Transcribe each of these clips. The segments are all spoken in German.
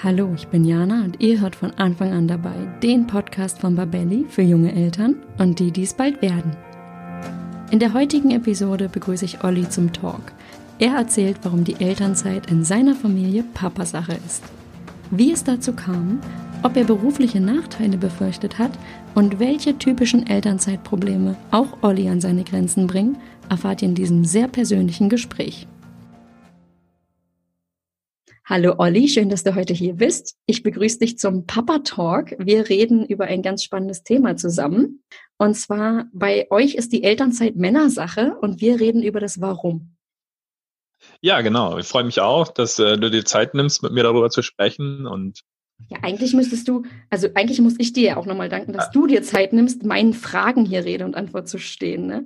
Hallo, ich bin Jana und ihr hört von Anfang an dabei den Podcast von Babelli für junge Eltern und die, die es bald werden. In der heutigen Episode begrüße ich Olli zum Talk. Er erzählt, warum die Elternzeit in seiner Familie Papasache ist. Wie es dazu kam, ob er berufliche Nachteile befürchtet hat und welche typischen Elternzeitprobleme auch Olli an seine Grenzen bringen, erfahrt ihr in diesem sehr persönlichen Gespräch. Hallo Olli, schön, dass du heute hier bist. Ich begrüße dich zum Papa Talk. Wir reden über ein ganz spannendes Thema zusammen. Und zwar bei euch ist die Elternzeit Männersache und wir reden über das Warum. Ja, genau. Ich freue mich auch, dass äh, du dir Zeit nimmst, mit mir darüber zu sprechen und ja, eigentlich müsstest du, also eigentlich muss ich dir ja auch nochmal danken, dass du dir Zeit nimmst, meinen Fragen hier Rede und Antwort zu stehen. Ne?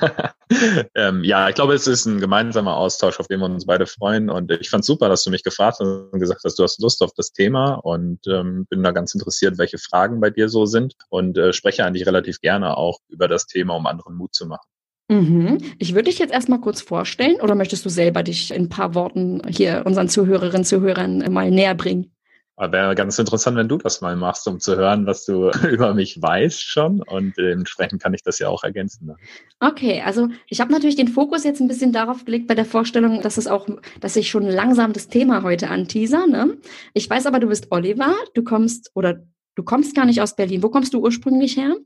ähm, ja, ich glaube, es ist ein gemeinsamer Austausch, auf den wir uns beide freuen. Und ich fand super, dass du mich gefragt hast und gesagt hast, du hast Lust auf das Thema und ähm, bin da ganz interessiert, welche Fragen bei dir so sind und äh, spreche eigentlich relativ gerne auch über das Thema, um anderen Mut zu machen. Mhm. Ich würde dich jetzt erstmal kurz vorstellen oder möchtest du selber dich in ein paar Worten hier unseren Zuhörerinnen und Zuhörern mal näher bringen? Wäre ganz interessant, wenn du das mal machst, um zu hören, was du über mich weißt schon. Und dementsprechend kann ich das ja auch ergänzen. Ne? Okay, also ich habe natürlich den Fokus jetzt ein bisschen darauf gelegt bei der Vorstellung, dass es auch, dass ich schon langsam das Thema heute anteaser. Ne? Ich weiß aber, du bist Oliver, du kommst oder du kommst gar nicht aus Berlin. Wo kommst du ursprünglich her?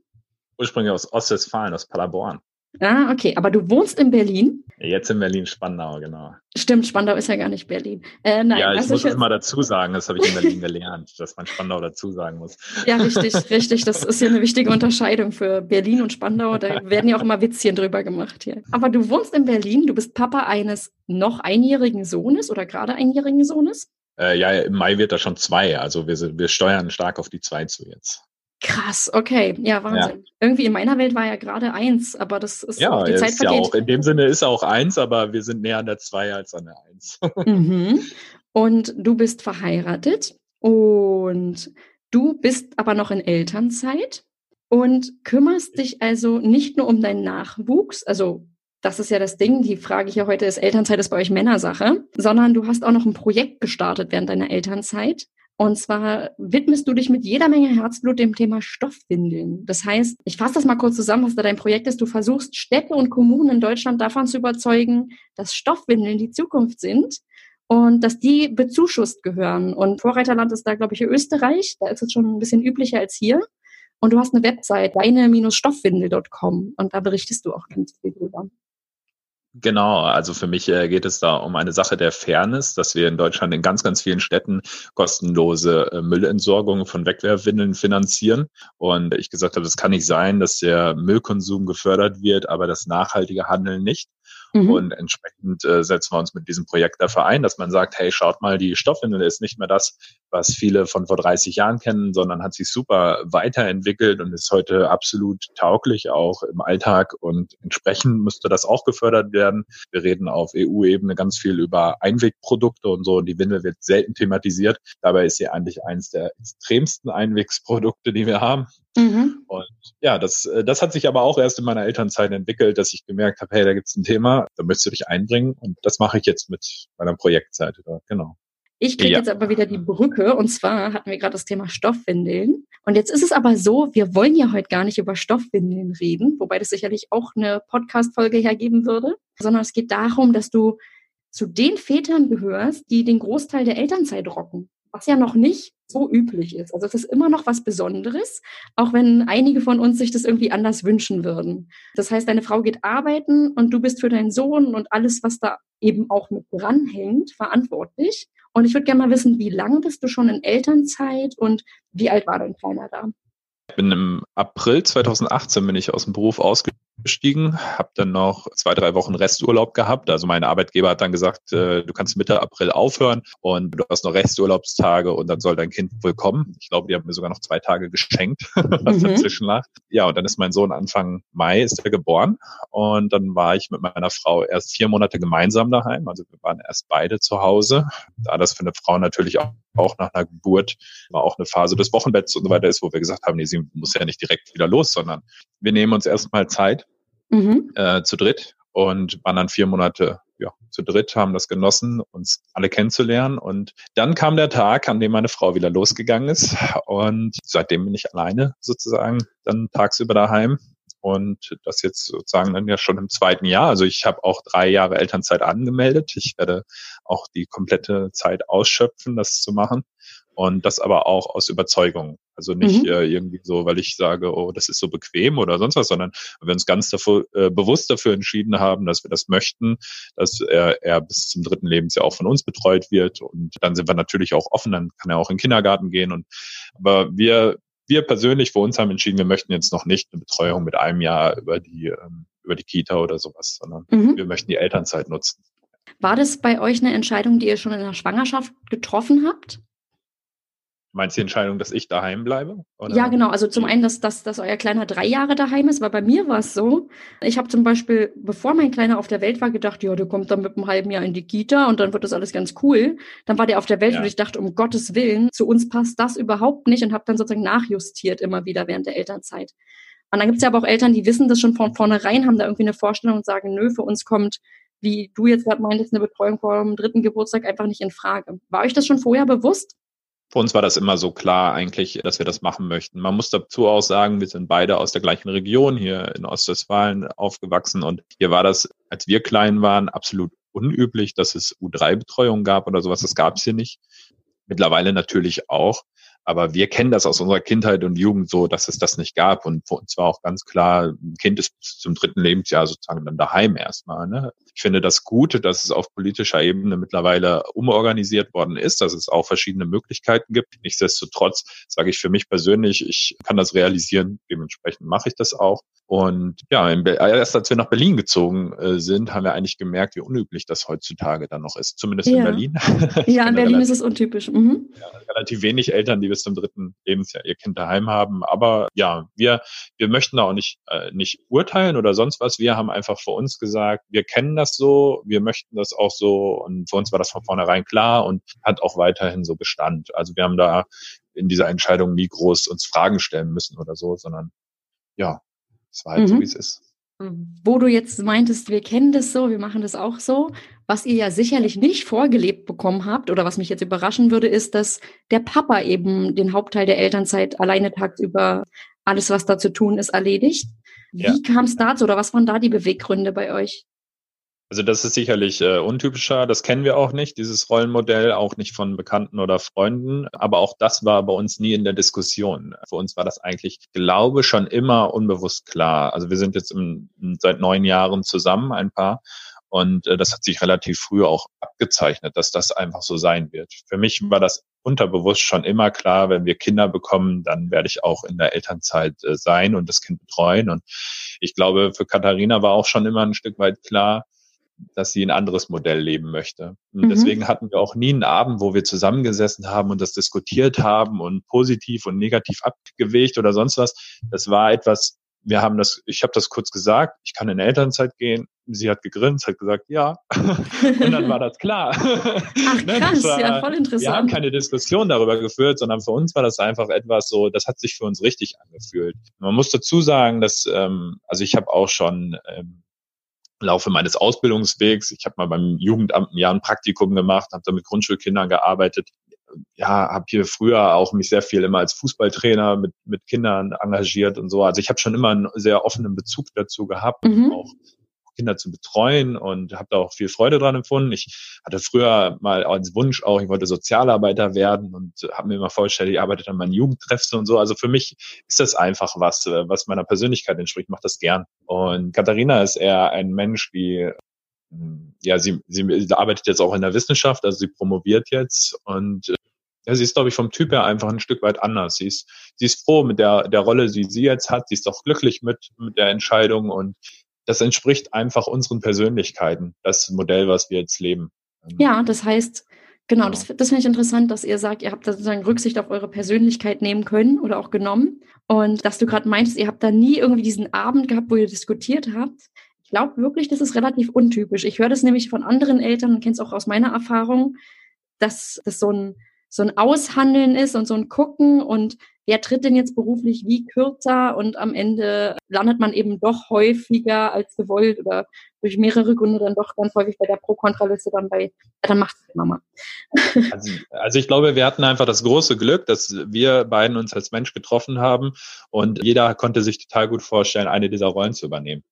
Ursprünglich aus Ostwestfalen, aus Paderborn. Ah, okay. Aber du wohnst in Berlin? Jetzt in Berlin-Spandau, genau. Stimmt, Spandau ist ja gar nicht Berlin. Äh, nein, ja, ich also muss es immer dazu sagen, das habe ich in Berlin gelernt, dass man Spandau dazu sagen muss. Ja, richtig, richtig. Das ist ja eine wichtige Unterscheidung für Berlin und Spandau. Da werden ja auch immer Witzchen drüber gemacht hier. Aber du wohnst in Berlin, du bist Papa eines noch einjährigen Sohnes oder gerade einjährigen Sohnes? Äh, ja, im Mai wird er schon zwei. Also wir, wir steuern stark auf die zwei zu jetzt. Krass, okay, ja, Wahnsinn. Ja. Irgendwie in meiner Welt war ja gerade eins, aber das ist ja, auch die Zeit ist vergeht. Ja auch, in dem Sinne ist er auch eins, aber wir sind näher an der zwei als an der eins. mhm. Und du bist verheiratet und du bist aber noch in Elternzeit und kümmerst dich also nicht nur um deinen Nachwuchs, also das ist ja das Ding, die Frage hier heute ist, Elternzeit ist bei euch Männersache, sondern du hast auch noch ein Projekt gestartet während deiner Elternzeit und zwar widmest du dich mit jeder Menge Herzblut dem Thema Stoffwindeln. Das heißt, ich fasse das mal kurz zusammen, was da dein Projekt ist. Du versuchst Städte und Kommunen in Deutschland davon zu überzeugen, dass Stoffwindeln die Zukunft sind und dass die bezuschusst gehören. Und Vorreiterland ist da, glaube ich, Österreich. Da ist es schon ein bisschen üblicher als hier. Und du hast eine Website, deine-stoffwindel.com. Und da berichtest du auch ganz viel drüber. Genau, also für mich äh, geht es da um eine Sache der Fairness, dass wir in Deutschland in ganz, ganz vielen Städten kostenlose äh, Müllentsorgung von Wegwerfwindeln finanzieren. Und ich gesagt habe, es kann nicht sein, dass der Müllkonsum gefördert wird, aber das nachhaltige Handeln nicht. Mhm. Und entsprechend äh, setzen wir uns mit diesem Projekt dafür ein, dass man sagt, hey, schaut mal, die Stoffwindel ist nicht mehr das, was viele von vor 30 Jahren kennen, sondern hat sich super weiterentwickelt und ist heute absolut tauglich auch im Alltag und entsprechend müsste das auch gefördert werden. Wir reden auf EU-Ebene ganz viel über Einwegprodukte und so. Die Windel wird selten thematisiert. Dabei ist sie eigentlich eines der extremsten Einwegsprodukte, die wir haben. Mhm. Und ja, das, äh, das hat sich aber auch erst in meiner Elternzeit entwickelt, dass ich gemerkt habe, hey, da gibt's ein Thema, da möchtest du dich einbringen und das mache ich jetzt mit meiner Projektseite genau. Ich kriege ja. jetzt aber wieder die Brücke und zwar hatten wir gerade das Thema Stoffwindeln. Und jetzt ist es aber so, wir wollen ja heute gar nicht über Stoffwindeln reden, wobei das sicherlich auch eine Podcast-Folge hergeben würde, sondern es geht darum, dass du zu den Vätern gehörst, die den Großteil der Elternzeit rocken was ja noch nicht so üblich ist. Also es ist immer noch was Besonderes, auch wenn einige von uns sich das irgendwie anders wünschen würden. Das heißt, deine Frau geht arbeiten und du bist für deinen Sohn und alles, was da eben auch mit dranhängt, verantwortlich. Und ich würde gerne mal wissen, wie lange bist du schon in Elternzeit und wie alt war dein Kleiner da? Ich bin im April 2018 bin ich aus dem Beruf ausgestiegen, habe dann noch zwei, drei Wochen Resturlaub gehabt. Also mein Arbeitgeber hat dann gesagt, äh, du kannst Mitte April aufhören und du hast noch Resturlaubstage und dann soll dein Kind wohl kommen. Ich glaube, die haben mir sogar noch zwei Tage geschenkt, was mhm. dazwischen lag. Ja, und dann ist mein Sohn Anfang Mai ist er geboren und dann war ich mit meiner Frau erst vier Monate gemeinsam daheim. Also wir waren erst beide zu Hause. Da das für eine Frau natürlich auch auch nach einer Geburt war auch eine Phase des Wochenbetts und so weiter ist, wo wir gesagt haben, nee, sie muss ja nicht direkt wieder los, sondern wir nehmen uns erstmal Zeit mhm. äh, zu dritt und waren dann vier Monate ja, zu dritt haben das genossen, uns alle kennenzulernen. Und dann kam der Tag, an dem meine Frau wieder losgegangen ist. Und seitdem bin ich alleine sozusagen dann tagsüber daheim. Und das jetzt sozusagen dann ja schon im zweiten Jahr. Also ich habe auch drei Jahre Elternzeit angemeldet. Ich werde auch die komplette Zeit ausschöpfen, das zu machen. Und das aber auch aus Überzeugung. Also nicht mhm. äh, irgendwie so, weil ich sage, oh, das ist so bequem oder sonst was, sondern wir uns ganz dafür, äh, bewusst dafür entschieden haben, dass wir das möchten, dass er, er bis zum dritten Lebensjahr auch von uns betreut wird. Und dann sind wir natürlich auch offen, dann kann er auch in den Kindergarten gehen. Und aber wir, wir persönlich für uns haben entschieden, wir möchten jetzt noch nicht eine Betreuung mit einem Jahr über die, ähm, über die Kita oder sowas, sondern mhm. wir möchten die Elternzeit nutzen. War das bei euch eine Entscheidung, die ihr schon in der Schwangerschaft getroffen habt? Meinst du die Entscheidung, dass ich daheim bleibe? Oder? Ja, genau. Also zum einen, dass, dass, dass euer Kleiner drei Jahre daheim ist, weil bei mir war es so. Ich habe zum Beispiel, bevor mein Kleiner auf der Welt war, gedacht, ja, der kommt dann mit einem halben Jahr in die Kita und dann wird das alles ganz cool. Dann war der auf der Welt ja. und ich dachte, um Gottes Willen, zu uns passt das überhaupt nicht und habe dann sozusagen nachjustiert immer wieder während der Elternzeit. Und dann gibt es ja aber auch Eltern, die wissen das schon von vornherein, haben da irgendwie eine Vorstellung und sagen, nö, für uns kommt, wie du jetzt gerade meintest, eine Betreuung vor dem dritten Geburtstag einfach nicht in Frage. War euch das schon vorher bewusst? Für uns war das immer so klar eigentlich, dass wir das machen möchten. Man muss dazu auch sagen, wir sind beide aus der gleichen Region hier in Ostwestfalen aufgewachsen und hier war das, als wir klein waren, absolut unüblich, dass es U3-Betreuung gab oder sowas. Das gab es hier nicht. Mittlerweile natürlich auch. Aber wir kennen das aus unserer Kindheit und Jugend so, dass es das nicht gab. Und für uns war auch ganz klar, ein Kind ist bis zum dritten Lebensjahr sozusagen dann daheim erstmal. Ne? Ich finde das Gute, dass es auf politischer Ebene mittlerweile umorganisiert worden ist, dass es auch verschiedene Möglichkeiten gibt. Nichtsdestotrotz sage ich für mich persönlich, ich kann das realisieren, dementsprechend mache ich das auch. Und ja, erst als wir nach Berlin gezogen äh, sind, haben wir eigentlich gemerkt, wie unüblich das heutzutage dann noch ist, zumindest ja. in Berlin. ja, in Berlin relativ, ist es untypisch. Mhm. Ja, relativ wenig Eltern, die bis zum dritten Lebensjahr ihr Kind daheim haben. Aber ja, wir, wir möchten da auch nicht, äh, nicht urteilen oder sonst was. Wir haben einfach für uns gesagt, wir kennen das so, wir möchten das auch so und für uns war das von vornherein klar und hat auch weiterhin so Bestand. Also wir haben da in dieser Entscheidung nie groß uns Fragen stellen müssen oder so, sondern ja, es war halt mhm. so, wie es ist wo du jetzt meintest, wir kennen das so, wir machen das auch so. Was ihr ja sicherlich nicht vorgelebt bekommen habt oder was mich jetzt überraschen würde, ist, dass der Papa eben den Hauptteil der Elternzeit alleine tagsüber alles, was da zu tun ist, erledigt. Wie ja. kam es dazu oder was waren da die Beweggründe bei euch? Also das ist sicherlich äh, untypischer, das kennen wir auch nicht, dieses Rollenmodell, auch nicht von Bekannten oder Freunden. Aber auch das war bei uns nie in der Diskussion. Für uns war das eigentlich, glaube schon immer unbewusst klar. Also wir sind jetzt im, seit neun Jahren zusammen, ein Paar. Und äh, das hat sich relativ früh auch abgezeichnet, dass das einfach so sein wird. Für mich war das unterbewusst schon immer klar, wenn wir Kinder bekommen, dann werde ich auch in der Elternzeit äh, sein und das Kind betreuen. Und ich glaube, für Katharina war auch schon immer ein Stück weit klar, dass sie ein anderes Modell leben möchte. Und mhm. deswegen hatten wir auch nie einen Abend, wo wir zusammengesessen haben und das diskutiert haben und positiv und negativ abgewegt oder sonst was. Das war etwas, wir haben das, ich habe das kurz gesagt, ich kann in Elternzeit gehen. Sie hat gegrinst, hat gesagt, ja. und dann war das klar. Ach ne, krass, war, ja, voll interessant. Wir haben keine Diskussion darüber geführt, sondern für uns war das einfach etwas so, das hat sich für uns richtig angefühlt. Man muss dazu sagen, dass, ähm, also ich habe auch schon ähm, Laufe meines Ausbildungswegs. Ich habe mal beim Jugendamt ein Jahr ein Praktikum gemacht, habe da mit Grundschulkindern gearbeitet. Ja, habe hier früher auch mich sehr viel immer als Fußballtrainer mit, mit Kindern engagiert und so. Also ich habe schon immer einen sehr offenen Bezug dazu gehabt, mhm. auch Kinder zu betreuen und habe da auch viel Freude dran empfunden. Ich hatte früher mal als Wunsch auch, ich wollte Sozialarbeiter werden und habe mir immer vorgestellt, ich arbeite an meinen Jugendtreffs und so. Also für mich ist das einfach was, was meiner Persönlichkeit entspricht. Ich mache das gern. Und Katharina ist eher ein Mensch, die ja, sie, sie arbeitet jetzt auch in der Wissenschaft, also sie promoviert jetzt und ja, sie ist, glaube ich, vom Typ her einfach ein Stück weit anders. Sie ist, sie ist froh mit der, der Rolle, die sie jetzt hat. Sie ist auch glücklich mit, mit der Entscheidung und das entspricht einfach unseren Persönlichkeiten, das Modell, was wir jetzt leben. Ja, das heißt, genau, das, das finde ich interessant, dass ihr sagt, ihr habt da sozusagen Rücksicht auf eure Persönlichkeit nehmen können oder auch genommen. Und dass du gerade meintest, ihr habt da nie irgendwie diesen Abend gehabt, wo ihr diskutiert habt. Ich glaube wirklich, das ist relativ untypisch. Ich höre das nämlich von anderen Eltern und kenne es auch aus meiner Erfahrung, dass das so ein so ein Aushandeln ist und so ein Gucken und wer tritt denn jetzt beruflich wie kürzer und am Ende landet man eben doch häufiger als gewollt oder durch mehrere Gründe dann doch ganz häufig bei der Pro-Kontra-Liste dann bei, ja, dann macht es Mama. Also, also ich glaube, wir hatten einfach das große Glück, dass wir beiden uns als Mensch getroffen haben und jeder konnte sich total gut vorstellen, eine dieser Rollen zu übernehmen.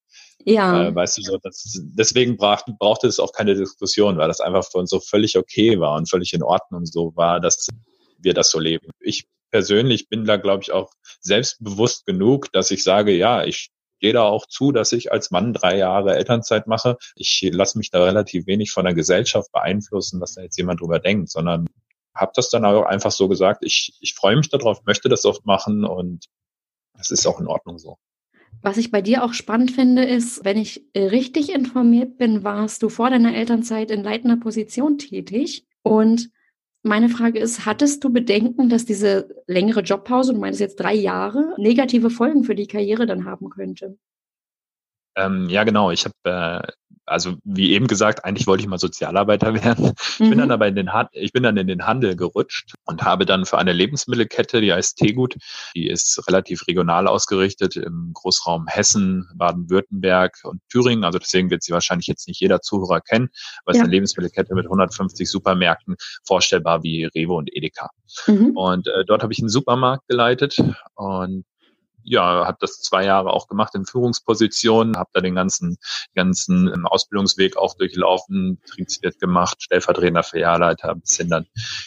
Ja. Äh, weißt du so, das, deswegen braucht, brauchte es auch keine Diskussion, weil das einfach für uns so völlig okay war und völlig in Ordnung so war, dass wir das so leben. Ich persönlich bin da, glaube ich, auch selbstbewusst genug, dass ich sage, ja, ich gehe da auch zu, dass ich als Mann drei Jahre Elternzeit mache. Ich lasse mich da relativ wenig von der Gesellschaft beeinflussen, was da jetzt jemand drüber denkt, sondern habe das dann auch einfach so gesagt, ich, ich freue mich darauf, möchte das oft machen und das ist auch in Ordnung so. Was ich bei dir auch spannend finde, ist, wenn ich richtig informiert bin, warst du vor deiner Elternzeit in leitender Position tätig und meine Frage ist, hattest du Bedenken, dass diese längere Jobpause, du meinst jetzt drei Jahre, negative Folgen für die Karriere dann haben könnte? Ähm, ja, genau. Ich habe, äh, also wie eben gesagt, eigentlich wollte ich mal Sozialarbeiter werden. Ich mhm. bin dann aber in den Hand, ich bin dann in den Handel gerutscht und habe dann für eine Lebensmittelkette, die heißt Tegut, die ist relativ regional ausgerichtet im Großraum Hessen, Baden-Württemberg und Thüringen. Also deswegen wird sie wahrscheinlich jetzt nicht jeder Zuhörer kennen, es ja. ist eine Lebensmittelkette mit 150 Supermärkten, vorstellbar wie Rewe und Edeka. Mhm. Und äh, dort habe ich einen Supermarkt geleitet und ja, habe das zwei Jahre auch gemacht in Führungspositionen, habe da den ganzen ganzen ähm, Ausbildungsweg auch durchlaufen, Betriebswirt gemacht, stellvertretender Filialleiter, bis hin dann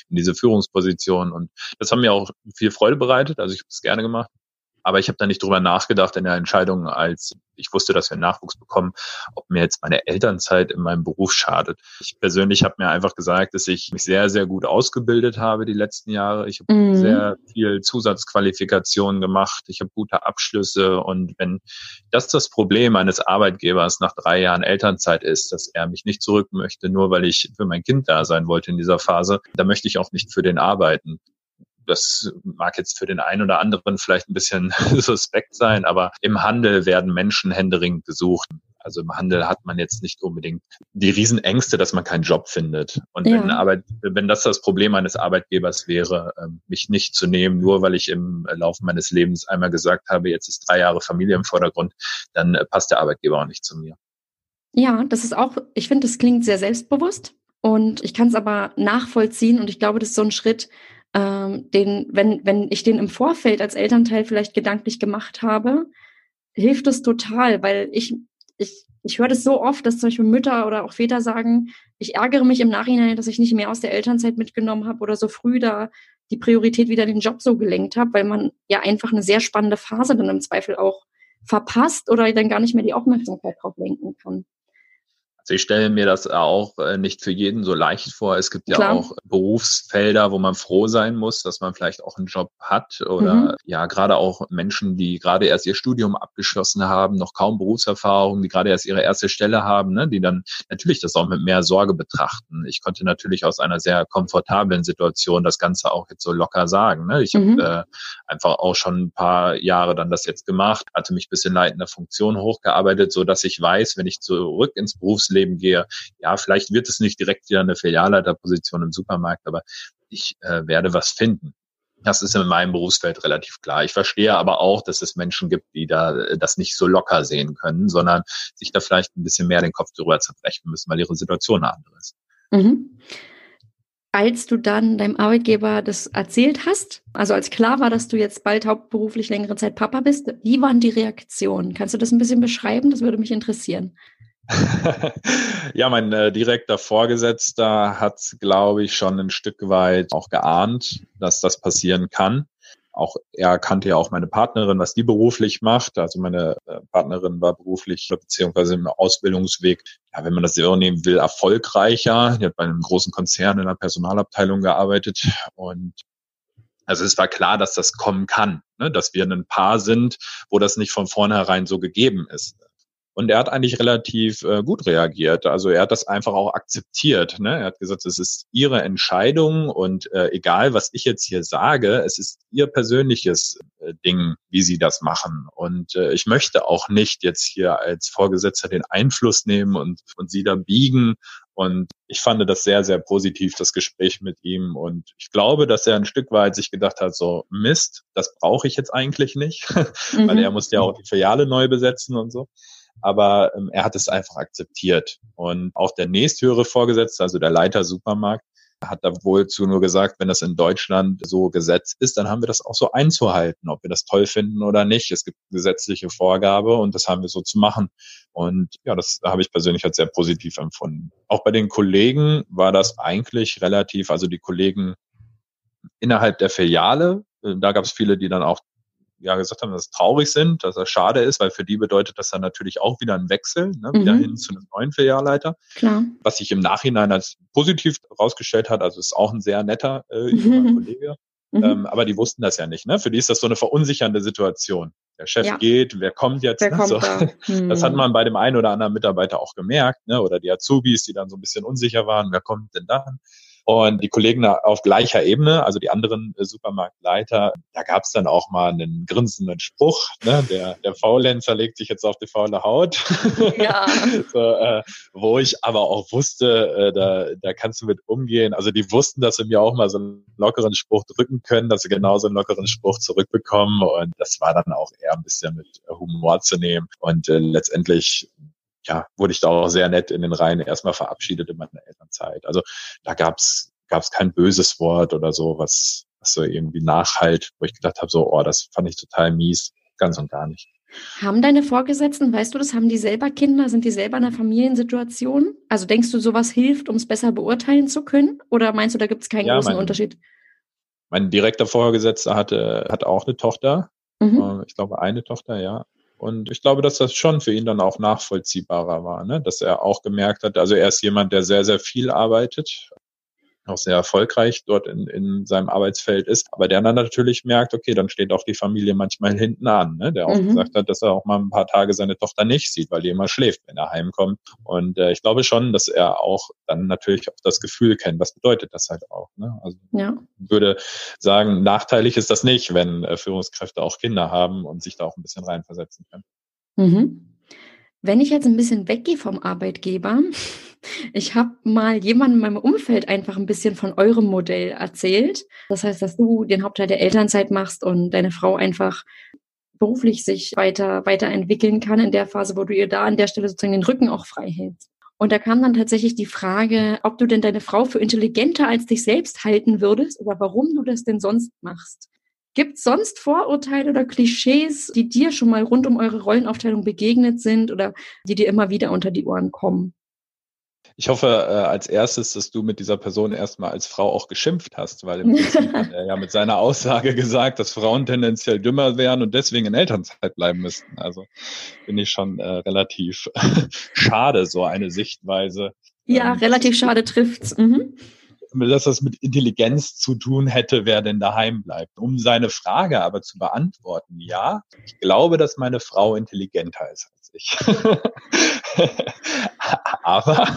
in diese Führungsposition und das haben mir auch viel Freude bereitet, also ich habe es gerne gemacht. Aber ich habe da nicht drüber nachgedacht in der Entscheidung, als ich wusste, dass wir Nachwuchs bekommen, ob mir jetzt meine Elternzeit in meinem Beruf schadet. Ich persönlich habe mir einfach gesagt, dass ich mich sehr, sehr gut ausgebildet habe die letzten Jahre. Ich habe mhm. sehr viel Zusatzqualifikationen gemacht. Ich habe gute Abschlüsse. Und wenn das das Problem eines Arbeitgebers nach drei Jahren Elternzeit ist, dass er mich nicht zurück möchte, nur weil ich für mein Kind da sein wollte in dieser Phase, da möchte ich auch nicht für den arbeiten das mag jetzt für den einen oder anderen vielleicht ein bisschen suspekt sein, aber im Handel werden Menschen händeringend gesucht. Also im Handel hat man jetzt nicht unbedingt die Riesenängste, dass man keinen Job findet. Und ja. wenn, Arbeit, wenn das das Problem eines Arbeitgebers wäre, ähm, mich nicht zu nehmen, nur weil ich im Laufe meines Lebens einmal gesagt habe, jetzt ist drei Jahre Familie im Vordergrund, dann äh, passt der Arbeitgeber auch nicht zu mir. Ja, das ist auch, ich finde, das klingt sehr selbstbewusst. Und ich kann es aber nachvollziehen und ich glaube, das ist so ein Schritt, ähm, den, wenn, wenn ich den im Vorfeld als Elternteil vielleicht gedanklich gemacht habe, hilft es total, weil ich, ich, ich höre das so oft, dass zum Beispiel Mütter oder auch Väter sagen, ich ärgere mich im Nachhinein, dass ich nicht mehr aus der Elternzeit mitgenommen habe oder so früh da die Priorität wieder den Job so gelenkt habe, weil man ja einfach eine sehr spannende Phase dann im Zweifel auch verpasst oder dann gar nicht mehr die Aufmerksamkeit drauf lenken kann. Also ich stelle mir das auch äh, nicht für jeden so leicht vor. Es gibt ja Klar. auch Berufsfelder, wo man froh sein muss, dass man vielleicht auch einen Job hat oder mhm. ja, gerade auch Menschen, die gerade erst ihr Studium abgeschlossen haben, noch kaum Berufserfahrung, die gerade erst ihre erste Stelle haben, ne, die dann natürlich das auch mit mehr Sorge betrachten. Ich konnte natürlich aus einer sehr komfortablen Situation das Ganze auch jetzt so locker sagen. Ne? Ich mhm. habe äh, einfach auch schon ein paar Jahre dann das jetzt gemacht, hatte mich bis in leitender Funktion hochgearbeitet, so dass ich weiß, wenn ich zurück ins Berufsleben Berufsleben gehe, ja, vielleicht wird es nicht direkt wieder eine Filialleiterposition im Supermarkt, aber ich äh, werde was finden. Das ist in meinem Berufsfeld relativ klar. Ich verstehe aber auch, dass es Menschen gibt, die da äh, das nicht so locker sehen können, sondern sich da vielleicht ein bisschen mehr den Kopf drüber zerbrechen müssen, weil ihre Situation eine andere ist. Mhm. Als du dann deinem Arbeitgeber das erzählt hast, also als klar war, dass du jetzt bald hauptberuflich längere Zeit Papa bist, wie waren die Reaktionen? Kannst du das ein bisschen beschreiben? Das würde mich interessieren. ja, mein äh, direkter Vorgesetzter hat, glaube ich, schon ein Stück weit auch geahnt, dass das passieren kann. Auch er kannte ja auch meine Partnerin, was die beruflich macht. Also meine äh, Partnerin war beruflich beziehungsweise im Ausbildungsweg, ja, wenn man das so nehmen will, erfolgreicher. Die hat bei einem großen Konzern in der Personalabteilung gearbeitet und also es war klar, dass das kommen kann, ne? dass wir ein Paar sind, wo das nicht von vornherein so gegeben ist. Und er hat eigentlich relativ äh, gut reagiert. Also er hat das einfach auch akzeptiert. Ne? Er hat gesagt, es ist ihre Entscheidung und äh, egal, was ich jetzt hier sage, es ist ihr persönliches äh, Ding, wie sie das machen. Und äh, ich möchte auch nicht jetzt hier als Vorgesetzter den Einfluss nehmen und, und sie da biegen Und ich fand das sehr, sehr positiv, das Gespräch mit ihm. Und ich glaube, dass er ein Stück weit sich gedacht hat, so Mist, das brauche ich jetzt eigentlich nicht, mhm. weil er musste ja auch die Filiale neu besetzen und so. Aber ähm, er hat es einfach akzeptiert. Und auch der nächsthöhere Vorgesetzte, also der Leiter Supermarkt, hat da wohl zu nur gesagt, wenn das in Deutschland so gesetzt ist, dann haben wir das auch so einzuhalten, ob wir das toll finden oder nicht. Es gibt gesetzliche Vorgabe und das haben wir so zu machen. Und ja, das habe ich persönlich als sehr positiv empfunden. Auch bei den Kollegen war das eigentlich relativ, also die Kollegen innerhalb der Filiale, äh, da gab es viele, die dann auch ja gesagt haben, dass es traurig sind, dass das schade ist, weil für die bedeutet das dann natürlich auch wieder ein Wechsel, ne, mhm. wieder hin zu einem neuen Filialleiter. Klar. Was sich im Nachhinein als positiv herausgestellt hat, also ist auch ein sehr netter äh, junger Kollege. Mhm. Ähm, aber die wussten das ja nicht. Ne? Für die ist das so eine verunsichernde Situation. Der Chef ja. geht, wer kommt jetzt? Wer ne? kommt so. da? hm. Das hat mhm. man bei dem einen oder anderen Mitarbeiter auch gemerkt, ne? oder die Azubis, die dann so ein bisschen unsicher waren, wer kommt denn da? Und die Kollegen auf gleicher Ebene, also die anderen äh, Supermarktleiter, da gab es dann auch mal einen grinsenden Spruch, ne? der, der Faulenzer legt sich jetzt auf die faule Haut. Ja. so, äh, wo ich aber auch wusste, äh, da, da kannst du mit umgehen. Also die wussten, dass sie mir auch mal so einen lockeren Spruch drücken können, dass sie genauso einen lockeren Spruch zurückbekommen. Und das war dann auch eher ein bisschen mit Humor zu nehmen. Und äh, letztendlich ja, wurde ich da auch sehr nett in den Reihen erstmal verabschiedet in meiner Elternzeit. Also da gab's gab's kein böses Wort oder so, was, was so irgendwie nachhalt, wo ich gedacht habe, so, oh, das fand ich total mies, ganz und gar nicht. Haben deine Vorgesetzten, weißt du das, haben die selber Kinder, sind die selber in einer Familiensituation? Also denkst du, sowas hilft, um es besser beurteilen zu können? Oder meinst du, da gibt es keinen ja, großen mein, Unterschied? Mein direkter Vorgesetzter hatte, hatte auch eine Tochter. Mhm. Äh, ich glaube, eine Tochter, ja. Und ich glaube, dass das schon für ihn dann auch nachvollziehbarer war, ne? dass er auch gemerkt hat, also er ist jemand, der sehr, sehr viel arbeitet, auch sehr erfolgreich dort in, in seinem Arbeitsfeld ist, aber der dann natürlich merkt, okay, dann steht auch die Familie manchmal hinten an, ne? der auch mhm. gesagt hat, dass er auch mal ein paar Tage seine Tochter nicht sieht, weil die immer schläft, wenn er heimkommt. Und äh, ich glaube schon, dass er auch dann natürlich auch das Gefühl kennt, was bedeutet das halt auch. Ne? Also ja. würde sagen, nachteilig ist das nicht, wenn äh, Führungskräfte auch Kinder haben und sich da auch ein bisschen reinversetzen können. Mhm. Wenn ich jetzt ein bisschen weggehe vom Arbeitgeber, ich habe mal jemandem in meinem Umfeld einfach ein bisschen von eurem Modell erzählt. Das heißt, dass du den Hauptteil der Elternzeit machst und deine Frau einfach beruflich sich weiter weiterentwickeln kann in der Phase, wo du ihr da an der Stelle sozusagen den Rücken auch frei hältst. Und da kam dann tatsächlich die Frage, ob du denn deine Frau für intelligenter als dich selbst halten würdest oder warum du das denn sonst machst. Gibt es sonst Vorurteile oder Klischees, die dir schon mal rund um eure Rollenaufteilung begegnet sind oder die dir immer wieder unter die Ohren kommen? Ich hoffe äh, als erstes, dass du mit dieser Person erstmal als Frau auch geschimpft hast, weil im Prinzip hat er ja mit seiner Aussage gesagt, dass Frauen tendenziell dümmer wären und deswegen in Elternzeit bleiben müssten. Also finde ich schon äh, relativ schade, so eine Sichtweise. Ja, ähm, relativ schade trifft's. Mhm dass das mit Intelligenz zu tun hätte, wer denn daheim bleibt. Um seine Frage aber zu beantworten, ja, ich glaube, dass meine Frau intelligenter ist als ich. aber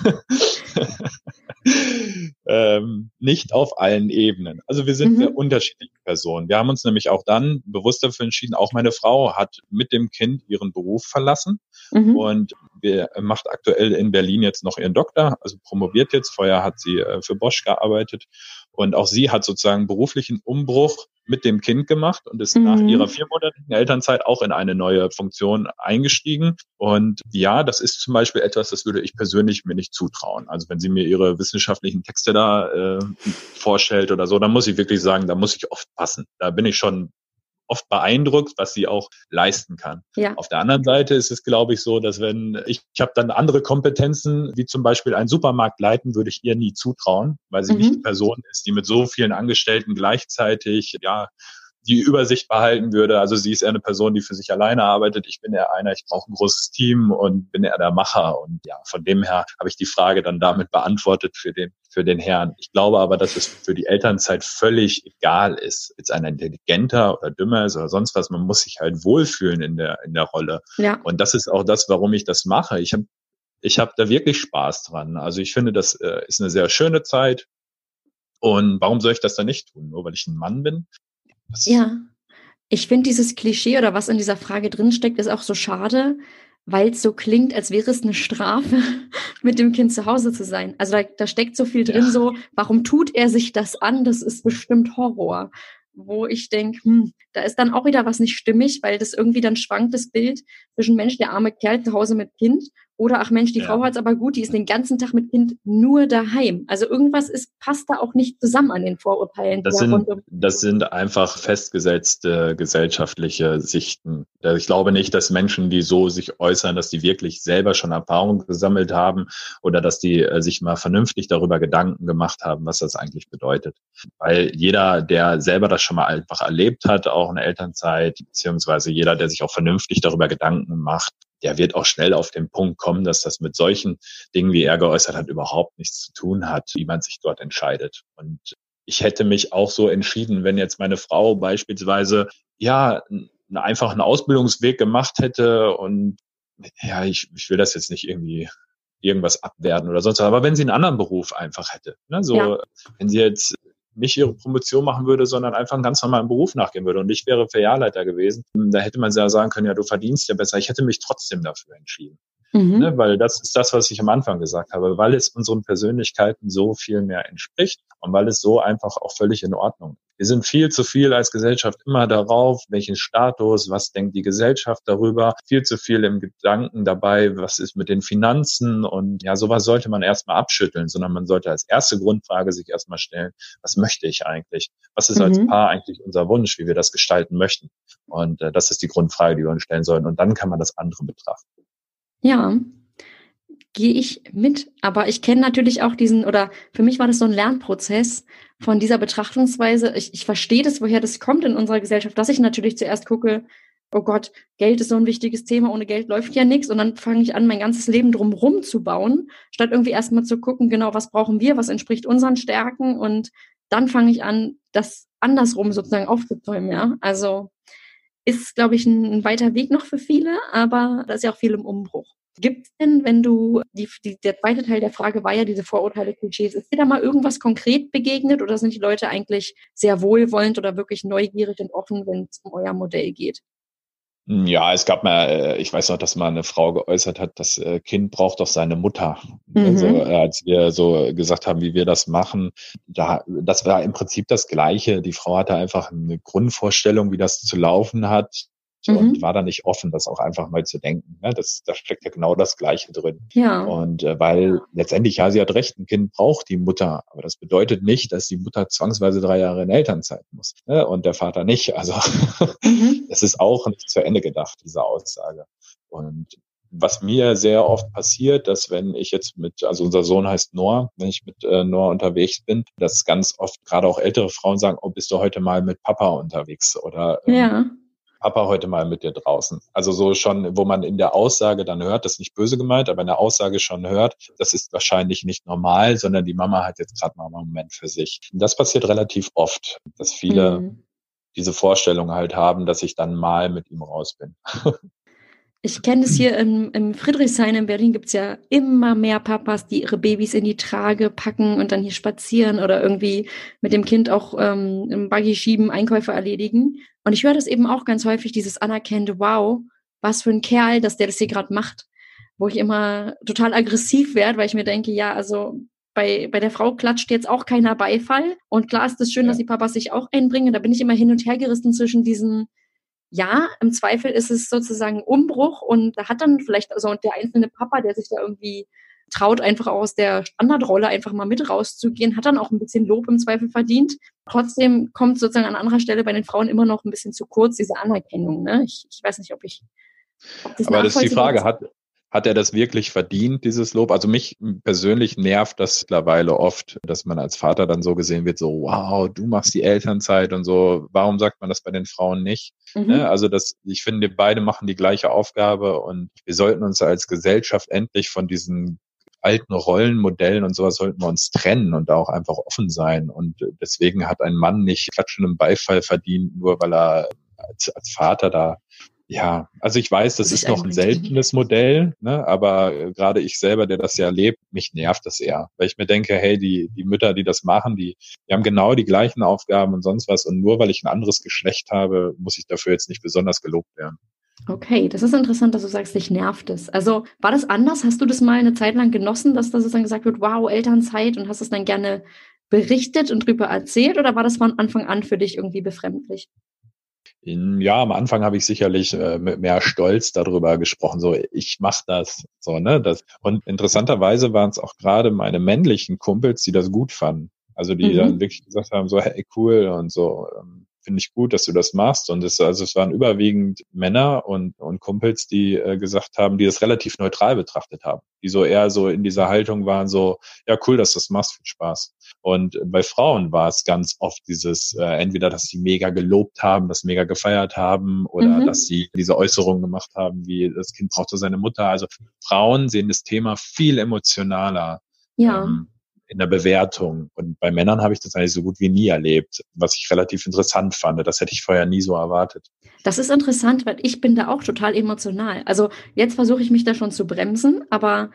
ähm, nicht auf allen Ebenen. Also wir sind mhm. sehr unterschiedliche Personen. Wir haben uns nämlich auch dann bewusst dafür entschieden, auch meine Frau hat mit dem Kind ihren Beruf verlassen mhm. und wir, macht aktuell in Berlin jetzt noch ihren Doktor, also promoviert jetzt. Vorher hat sie äh, für Bosch gearbeitet und auch sie hat sozusagen beruflichen Umbruch mit dem Kind gemacht und ist mhm. nach ihrer viermonatigen Elternzeit auch in eine neue Funktion eingestiegen. Und ja, das ist zum Beispiel etwas, das würde ich persönlich mir nicht zutrauen. Also wenn sie mir ihre wissenschaftlichen Texte da äh, vorstellt oder so, dann muss ich wirklich sagen, da muss ich oft passen. Da bin ich schon oft beeindruckt, was sie auch leisten kann. Ja. Auf der anderen Seite ist es, glaube ich, so, dass wenn ich, ich habe dann andere Kompetenzen, wie zum Beispiel einen Supermarkt leiten, würde ich ihr nie zutrauen, weil sie mhm. nicht die Person ist, die mit so vielen Angestellten gleichzeitig ja die Übersicht behalten würde. Also sie ist eher eine Person, die für sich alleine arbeitet. Ich bin eher einer, ich brauche ein großes Team und bin eher der Macher. Und ja, von dem her habe ich die Frage dann damit beantwortet für den, für den Herrn. Ich glaube aber, dass es für die Elternzeit völlig egal ist, jetzt einer intelligenter oder dümmer ist oder sonst was. Man muss sich halt wohlfühlen in der, in der Rolle. Ja. Und das ist auch das, warum ich das mache. Ich habe ich hab da wirklich Spaß dran. Also ich finde, das äh, ist eine sehr schöne Zeit. Und warum soll ich das dann nicht tun? Nur weil ich ein Mann bin? Das ja, ich finde dieses Klischee oder was in dieser Frage drinsteckt, ist auch so schade, weil es so klingt, als wäre es eine Strafe, mit dem Kind zu Hause zu sein. Also da, da steckt so viel drin, ja. so, warum tut er sich das an? Das ist bestimmt Horror. Wo ich denke, hm, da ist dann auch wieder was nicht stimmig, weil das irgendwie dann schwankt das Bild zwischen Mensch, der arme Kerl zu Hause mit Kind oder ach Mensch, die ja. Frau hat's aber gut, die ist den ganzen Tag mit Kind nur daheim. Also irgendwas ist, passt da auch nicht zusammen an den Vorurteilen. Das, sind, das sind einfach festgesetzte gesellschaftliche Sichten. Ich glaube nicht, dass Menschen, die so sich äußern, dass die wirklich selber schon Erfahrung gesammelt haben oder dass die äh, sich mal vernünftig darüber Gedanken gemacht haben, was das eigentlich bedeutet. Weil jeder, der selber das schon mal einfach erlebt hat, auch eine Elternzeit, beziehungsweise jeder, der sich auch vernünftig darüber Gedanken macht, der wird auch schnell auf den Punkt kommen, dass das mit solchen Dingen, wie er geäußert hat, überhaupt nichts zu tun hat, wie man sich dort entscheidet. Und ich hätte mich auch so entschieden, wenn jetzt meine Frau beispielsweise, ja, einfach einen Ausbildungsweg gemacht hätte und ja, ich, ich will das jetzt nicht irgendwie irgendwas abwerten oder sonst was, aber wenn sie einen anderen Beruf einfach hätte, ne, so, ja. wenn sie jetzt nicht ihre Promotion machen würde, sondern einfach einen ganz normalen Beruf nachgehen würde. Und ich wäre Filialleiter gewesen. Da hätte man ja sagen können, ja, du verdienst ja besser. Ich hätte mich trotzdem dafür entschieden. Mhm. Ne, weil das ist das, was ich am Anfang gesagt habe, weil es unseren Persönlichkeiten so viel mehr entspricht und weil es so einfach auch völlig in Ordnung ist. Wir sind viel zu viel als Gesellschaft immer darauf, welchen Status, was denkt die Gesellschaft darüber, viel zu viel im Gedanken dabei, was ist mit den Finanzen und ja, sowas sollte man erstmal abschütteln, sondern man sollte als erste Grundfrage sich erstmal stellen, was möchte ich eigentlich? Was ist mhm. als Paar eigentlich unser Wunsch, wie wir das gestalten möchten? Und äh, das ist die Grundfrage, die wir uns stellen sollen. Und dann kann man das andere betrachten. Ja, gehe ich mit. Aber ich kenne natürlich auch diesen, oder für mich war das so ein Lernprozess von dieser Betrachtungsweise. Ich, ich verstehe das, woher das kommt in unserer Gesellschaft, dass ich natürlich zuerst gucke, oh Gott, Geld ist so ein wichtiges Thema, ohne Geld läuft ja nichts. Und dann fange ich an, mein ganzes Leben drumherum zu bauen, statt irgendwie erstmal zu gucken, genau, was brauchen wir, was entspricht unseren Stärken. Und dann fange ich an, das andersrum sozusagen aufzuzäumen, ja. Also ist, glaube ich, ein, ein weiter Weg noch für viele, aber da ist ja auch viel im Umbruch. Gibt es denn, wenn du, die, die, der zweite Teil der Frage war ja diese Vorurteile, Klischees, ist dir da mal irgendwas konkret begegnet oder sind die Leute eigentlich sehr wohlwollend oder wirklich neugierig und offen, wenn es um euer Modell geht? Ja, es gab mal, äh, ich weiß noch, dass mal eine Frau geäußert hat, das äh, Kind braucht doch seine Mutter. Mhm. Also als wir so gesagt haben, wie wir das machen, da, das war im Prinzip das Gleiche. Die Frau hatte einfach eine Grundvorstellung, wie das zu laufen hat mhm. und war da nicht offen, das auch einfach mal zu denken. Ne? Das, da steckt ja genau das Gleiche drin. Ja. Und äh, weil letztendlich, ja, sie hat recht, ein Kind braucht die Mutter, aber das bedeutet nicht, dass die Mutter zwangsweise drei Jahre in Elternzeit muss ne? und der Vater nicht. Also mhm. es ist auch nicht zu Ende gedacht, diese Aussage. Und was mir sehr oft passiert, dass wenn ich jetzt mit, also unser Sohn heißt Noah, wenn ich mit äh, Noah unterwegs bin, dass ganz oft gerade auch ältere Frauen sagen, oh, bist du heute mal mit Papa unterwegs oder ähm, ja. Papa heute mal mit dir draußen. Also so schon, wo man in der Aussage dann hört, das ist nicht böse gemeint, aber in der Aussage schon hört, das ist wahrscheinlich nicht normal, sondern die Mama hat jetzt gerade mal einen Moment für sich. Und das passiert relativ oft, dass viele mhm. diese Vorstellung halt haben, dass ich dann mal mit ihm raus bin. Ich kenne es hier im, im Friedrichshain in Berlin gibt es ja immer mehr Papas, die ihre Babys in die Trage packen und dann hier spazieren oder irgendwie mit dem Kind auch ähm, im Buggy schieben, Einkäufe erledigen. Und ich höre das eben auch ganz häufig, dieses anerkennende Wow, was für ein Kerl, dass der das hier gerade macht. Wo ich immer total aggressiv werde, weil ich mir denke, ja, also bei, bei der Frau klatscht jetzt auch keiner Beifall. Und klar ist es schön, ja. dass die Papas sich auch einbringen. Da bin ich immer hin und her gerissen zwischen diesen ja, im Zweifel ist es sozusagen Umbruch und da hat dann vielleicht also der einzelne Papa, der sich da irgendwie traut, einfach aus der Standardrolle einfach mal mit rauszugehen, hat dann auch ein bisschen Lob im Zweifel verdient. Trotzdem kommt sozusagen an anderer Stelle bei den Frauen immer noch ein bisschen zu kurz, diese Anerkennung. Ne? Ich, ich weiß nicht, ob ich. Ob das Aber das ist die Frage, hat, hat er das wirklich verdient, dieses Lob? Also mich persönlich nervt das mittlerweile oft, dass man als Vater dann so gesehen wird, so, wow, du machst die Elternzeit und so. Warum sagt man das bei den Frauen nicht? Mhm. Ne? Also das, ich finde, beide machen die gleiche Aufgabe und wir sollten uns als Gesellschaft endlich von diesen alten Rollenmodellen und sowas sollten wir uns trennen und auch einfach offen sein. Und deswegen hat ein Mann nicht klatschenden Beifall verdient, nur weil er als, als Vater da ja, also ich weiß, das, das ist noch ein seltenes Modell, ne? aber äh, gerade ich selber, der das ja lebt, mich nervt das eher, weil ich mir denke, hey, die, die Mütter, die das machen, die, die haben genau die gleichen Aufgaben und sonst was und nur weil ich ein anderes Geschlecht habe, muss ich dafür jetzt nicht besonders gelobt werden. Okay, das ist interessant, dass du sagst, dich nervt es. Also war das anders? Hast du das mal eine Zeit lang genossen, dass da sozusagen gesagt wird, wow, Elternzeit und hast es dann gerne berichtet und drüber erzählt oder war das von Anfang an für dich irgendwie befremdlich? Ja, am Anfang habe ich sicherlich äh, mit mehr Stolz darüber gesprochen, so ich mache das, so ne, das. Und interessanterweise waren es auch gerade meine männlichen Kumpels, die das gut fanden. Also die mhm. dann wirklich gesagt haben, so hey cool und so. Ähm, finde ich gut, dass du das machst. Und es, also es waren überwiegend Männer und, und Kumpels, die äh, gesagt haben, die das relativ neutral betrachtet haben, die so eher so in dieser Haltung waren, so, ja, cool, dass du das machst, viel Spaß. Und bei Frauen war es ganz oft dieses, äh, entweder, dass sie mega gelobt haben, das mega gefeiert haben oder mhm. dass sie diese Äußerungen gemacht haben, wie das Kind brauchte seine Mutter. Also Frauen sehen das Thema viel emotionaler. Ja. Ähm, in der Bewertung. Und bei Männern habe ich das eigentlich so gut wie nie erlebt, was ich relativ interessant fand. Das hätte ich vorher nie so erwartet. Das ist interessant, weil ich bin da auch total emotional. Also jetzt versuche ich mich da schon zu bremsen, aber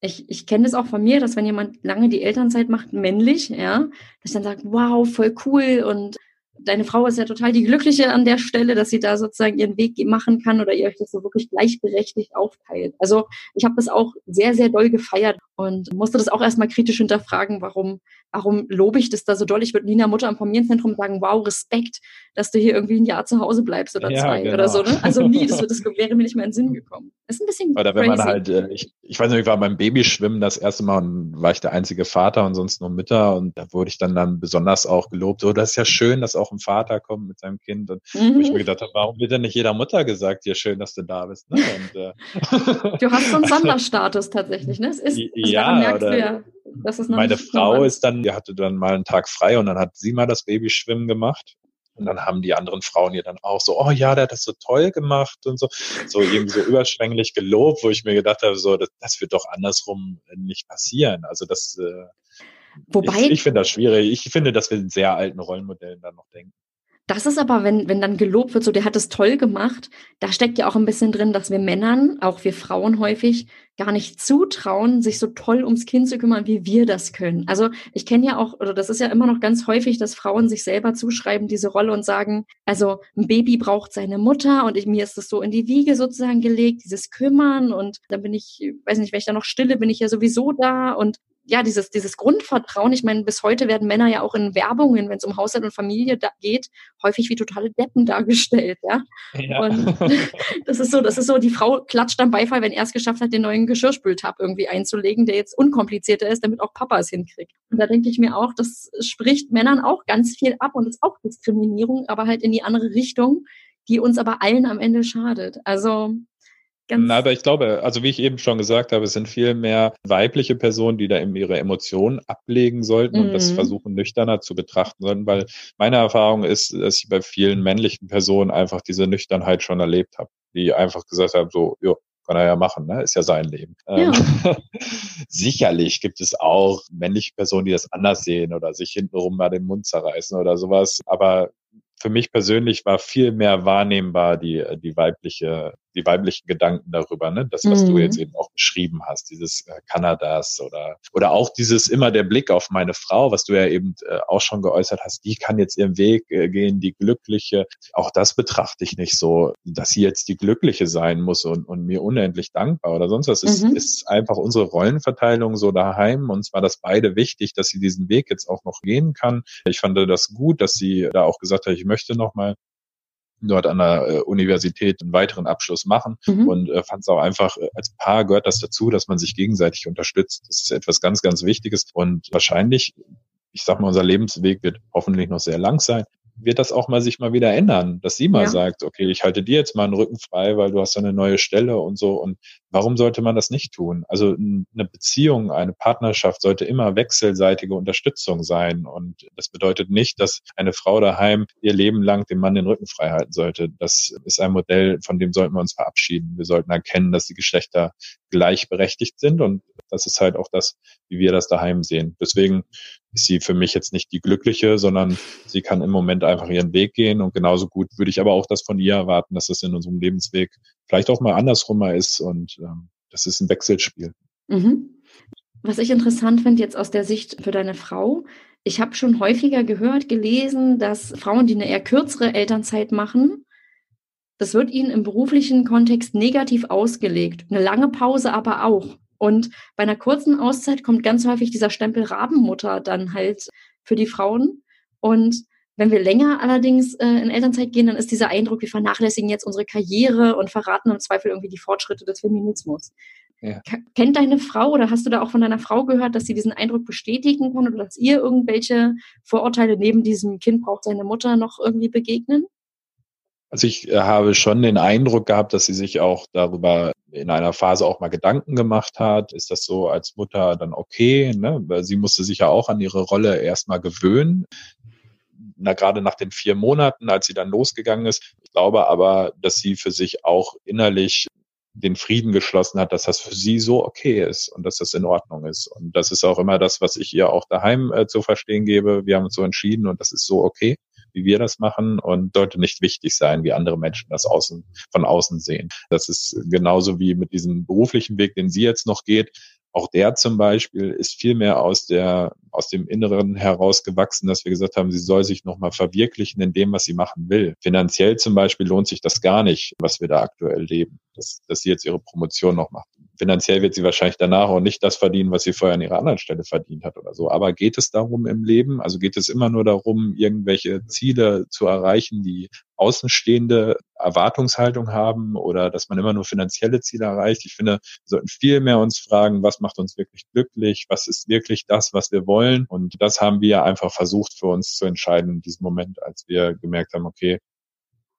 ich, ich kenne das auch von mir, dass wenn jemand lange die Elternzeit macht, männlich, ja, dass ich dann sagt, wow, voll cool und deine Frau ist ja total die Glückliche an der Stelle, dass sie da sozusagen ihren Weg machen kann oder ihr euch das so wirklich gleichberechtigt aufteilt. Also ich habe das auch sehr, sehr doll gefeiert und musste das auch erstmal kritisch hinterfragen, warum, warum lobe ich das da so doll? Ich würde Nina Mutter am Familienzentrum sagen, wow, Respekt, dass du hier irgendwie ein Jahr zu Hause bleibst oder ja, zwei genau. oder so. Ne? Also nie, das, das wäre mir nicht mehr in den Sinn gekommen. Das ist ein bisschen Oder wenn crazy. man halt, äh, ich, ich weiß nicht, ich war beim Babyschwimmen das erste Mal und war ich der einzige Vater und sonst nur Mütter und da wurde ich dann dann besonders auch gelobt, so, das ist ja schön, dass auch ein Vater kommt mit seinem Kind und mhm. wo ich mhm. mir gedacht habe, warum wird denn nicht jeder Mutter gesagt, ja schön, dass du da bist. Ne? Und, äh du hast so einen Sonderstatus tatsächlich, ne? Es ist, also ja, oder, ja, das ist noch meine Frau ist dann, die hatte dann mal einen Tag frei und dann hat sie mal das Babyschwimmen gemacht. Und dann haben die anderen Frauen ihr dann auch so, oh ja, der hat das so toll gemacht und so, so irgendwie so überschwänglich gelobt, wo ich mir gedacht habe, so, das, das wird doch andersrum nicht passieren. Also das, äh, Wobei, ich, ich finde das schwierig. Ich finde, dass wir in sehr alten Rollenmodellen dann noch denken. Das ist aber, wenn, wenn dann gelobt wird, so der hat es toll gemacht, da steckt ja auch ein bisschen drin, dass wir Männern, auch wir Frauen häufig, gar nicht zutrauen, sich so toll ums Kind zu kümmern, wie wir das können. Also ich kenne ja auch, oder das ist ja immer noch ganz häufig, dass Frauen sich selber zuschreiben, diese Rolle und sagen, also ein Baby braucht seine Mutter und ich, mir ist das so in die Wiege sozusagen gelegt, dieses Kümmern und dann bin ich, weiß nicht, wenn ich da noch stille, bin ich ja sowieso da und ja, dieses, dieses Grundvertrauen, ich meine, bis heute werden Männer ja auch in Werbungen, wenn es um Haushalt und Familie geht, häufig wie totale Deppen dargestellt, ja. ja. Und das ist so, das ist so, die Frau klatscht am Beifall, wenn er es geschafft hat, den neuen Geschirrspültab irgendwie einzulegen, der jetzt unkomplizierter ist, damit auch Papa es hinkriegt. Und da denke ich mir auch, das spricht Männern auch ganz viel ab und ist auch Diskriminierung, aber halt in die andere Richtung, die uns aber allen am Ende schadet. Also Ganz Na, aber ich glaube, also wie ich eben schon gesagt habe, es sind viel mehr weibliche Personen, die da eben ihre Emotionen ablegen sollten mhm. und das mhm. versuchen nüchterner zu betrachten sollten, weil meine Erfahrung ist, dass ich bei vielen männlichen Personen einfach diese Nüchternheit schon erlebt habe, die einfach gesagt haben, so, jo, kann er ja machen, ne? ist ja sein Leben. Ja. Ähm, sicherlich gibt es auch männliche Personen, die das anders sehen oder sich hintenrum mal den Mund zerreißen oder sowas, aber für mich persönlich war viel mehr wahrnehmbar die, die weibliche die weiblichen Gedanken darüber, ne? Das, was mhm. du jetzt eben auch beschrieben hast, dieses äh, Kanadas oder oder auch dieses immer der Blick auf meine Frau, was du ja eben äh, auch schon geäußert hast, die kann jetzt ihren Weg äh, gehen, die Glückliche. Auch das betrachte ich nicht so, dass sie jetzt die Glückliche sein muss und, und mir unendlich dankbar oder sonst was. Es mhm. ist einfach unsere Rollenverteilung so daheim. und zwar das beide wichtig, dass sie diesen Weg jetzt auch noch gehen kann. Ich fand das gut, dass sie da auch gesagt hat, ich möchte noch mal dort an der äh, Universität einen weiteren Abschluss machen mhm. und äh, fand es auch einfach, äh, als Paar gehört das dazu, dass man sich gegenseitig unterstützt. Das ist etwas ganz, ganz Wichtiges und wahrscheinlich, ich sag mal, unser Lebensweg wird hoffentlich noch sehr lang sein wird das auch mal sich mal wieder ändern, dass sie mal ja. sagt, okay, ich halte dir jetzt mal einen Rücken frei, weil du hast ja eine neue Stelle und so. Und warum sollte man das nicht tun? Also eine Beziehung, eine Partnerschaft sollte immer wechselseitige Unterstützung sein. Und das bedeutet nicht, dass eine Frau daheim ihr Leben lang dem Mann den Rücken frei halten sollte. Das ist ein Modell, von dem sollten wir uns verabschieden. Wir sollten erkennen, dass die Geschlechter gleichberechtigt sind und das ist halt auch das, wie wir das daheim sehen. Deswegen ist sie für mich jetzt nicht die glückliche, sondern sie kann im Moment einfach ihren Weg gehen und genauso gut würde ich aber auch das von ihr erwarten, dass das in unserem Lebensweg vielleicht auch mal andersrum mal ist und ähm, das ist ein Wechselspiel. Mhm. Was ich interessant finde jetzt aus der Sicht für deine Frau, ich habe schon häufiger gehört, gelesen, dass Frauen, die eine eher kürzere Elternzeit machen, das wird ihnen im beruflichen Kontext negativ ausgelegt. Eine lange Pause aber auch. Und bei einer kurzen Auszeit kommt ganz häufig dieser Stempel Rabenmutter dann halt für die Frauen. Und wenn wir länger allerdings äh, in Elternzeit gehen, dann ist dieser Eindruck, wir vernachlässigen jetzt unsere Karriere und verraten im Zweifel irgendwie die Fortschritte des Feminismus. Ja. Kennt deine Frau oder hast du da auch von deiner Frau gehört, dass sie diesen Eindruck bestätigen kann oder dass ihr irgendwelche Vorurteile neben diesem Kind braucht seine Mutter noch irgendwie begegnen? Also ich äh, habe schon den Eindruck gehabt, dass sie sich auch darüber in einer Phase auch mal Gedanken gemacht hat. Ist das so als Mutter dann okay? Ne? Sie musste sich ja auch an ihre Rolle erstmal gewöhnen. Na, gerade nach den vier Monaten, als sie dann losgegangen ist. Ich glaube aber, dass sie für sich auch innerlich den Frieden geschlossen hat, dass das für sie so okay ist und dass das in Ordnung ist. Und das ist auch immer das, was ich ihr auch daheim äh, zu verstehen gebe. Wir haben uns so entschieden und das ist so okay, wie wir das machen und sollte nicht wichtig sein, wie andere Menschen das außen, von außen sehen. Das ist genauso wie mit diesem beruflichen Weg, den sie jetzt noch geht. Auch der zum Beispiel ist viel mehr aus der, aus dem Inneren herausgewachsen, dass wir gesagt haben, sie soll sich nochmal verwirklichen in dem, was sie machen will. Finanziell zum Beispiel lohnt sich das gar nicht, was wir da aktuell leben, dass, dass sie jetzt ihre Promotion noch macht finanziell wird sie wahrscheinlich danach auch nicht das verdienen, was sie vorher an ihrer anderen Stelle verdient hat oder so. Aber geht es darum im Leben? Also geht es immer nur darum, irgendwelche Ziele zu erreichen, die außenstehende Erwartungshaltung haben oder dass man immer nur finanzielle Ziele erreicht. Ich finde, wir sollten viel mehr uns fragen, was macht uns wirklich glücklich? Was ist wirklich das, was wir wollen? Und das haben wir einfach versucht für uns zu entscheiden in diesem Moment, als wir gemerkt haben, okay,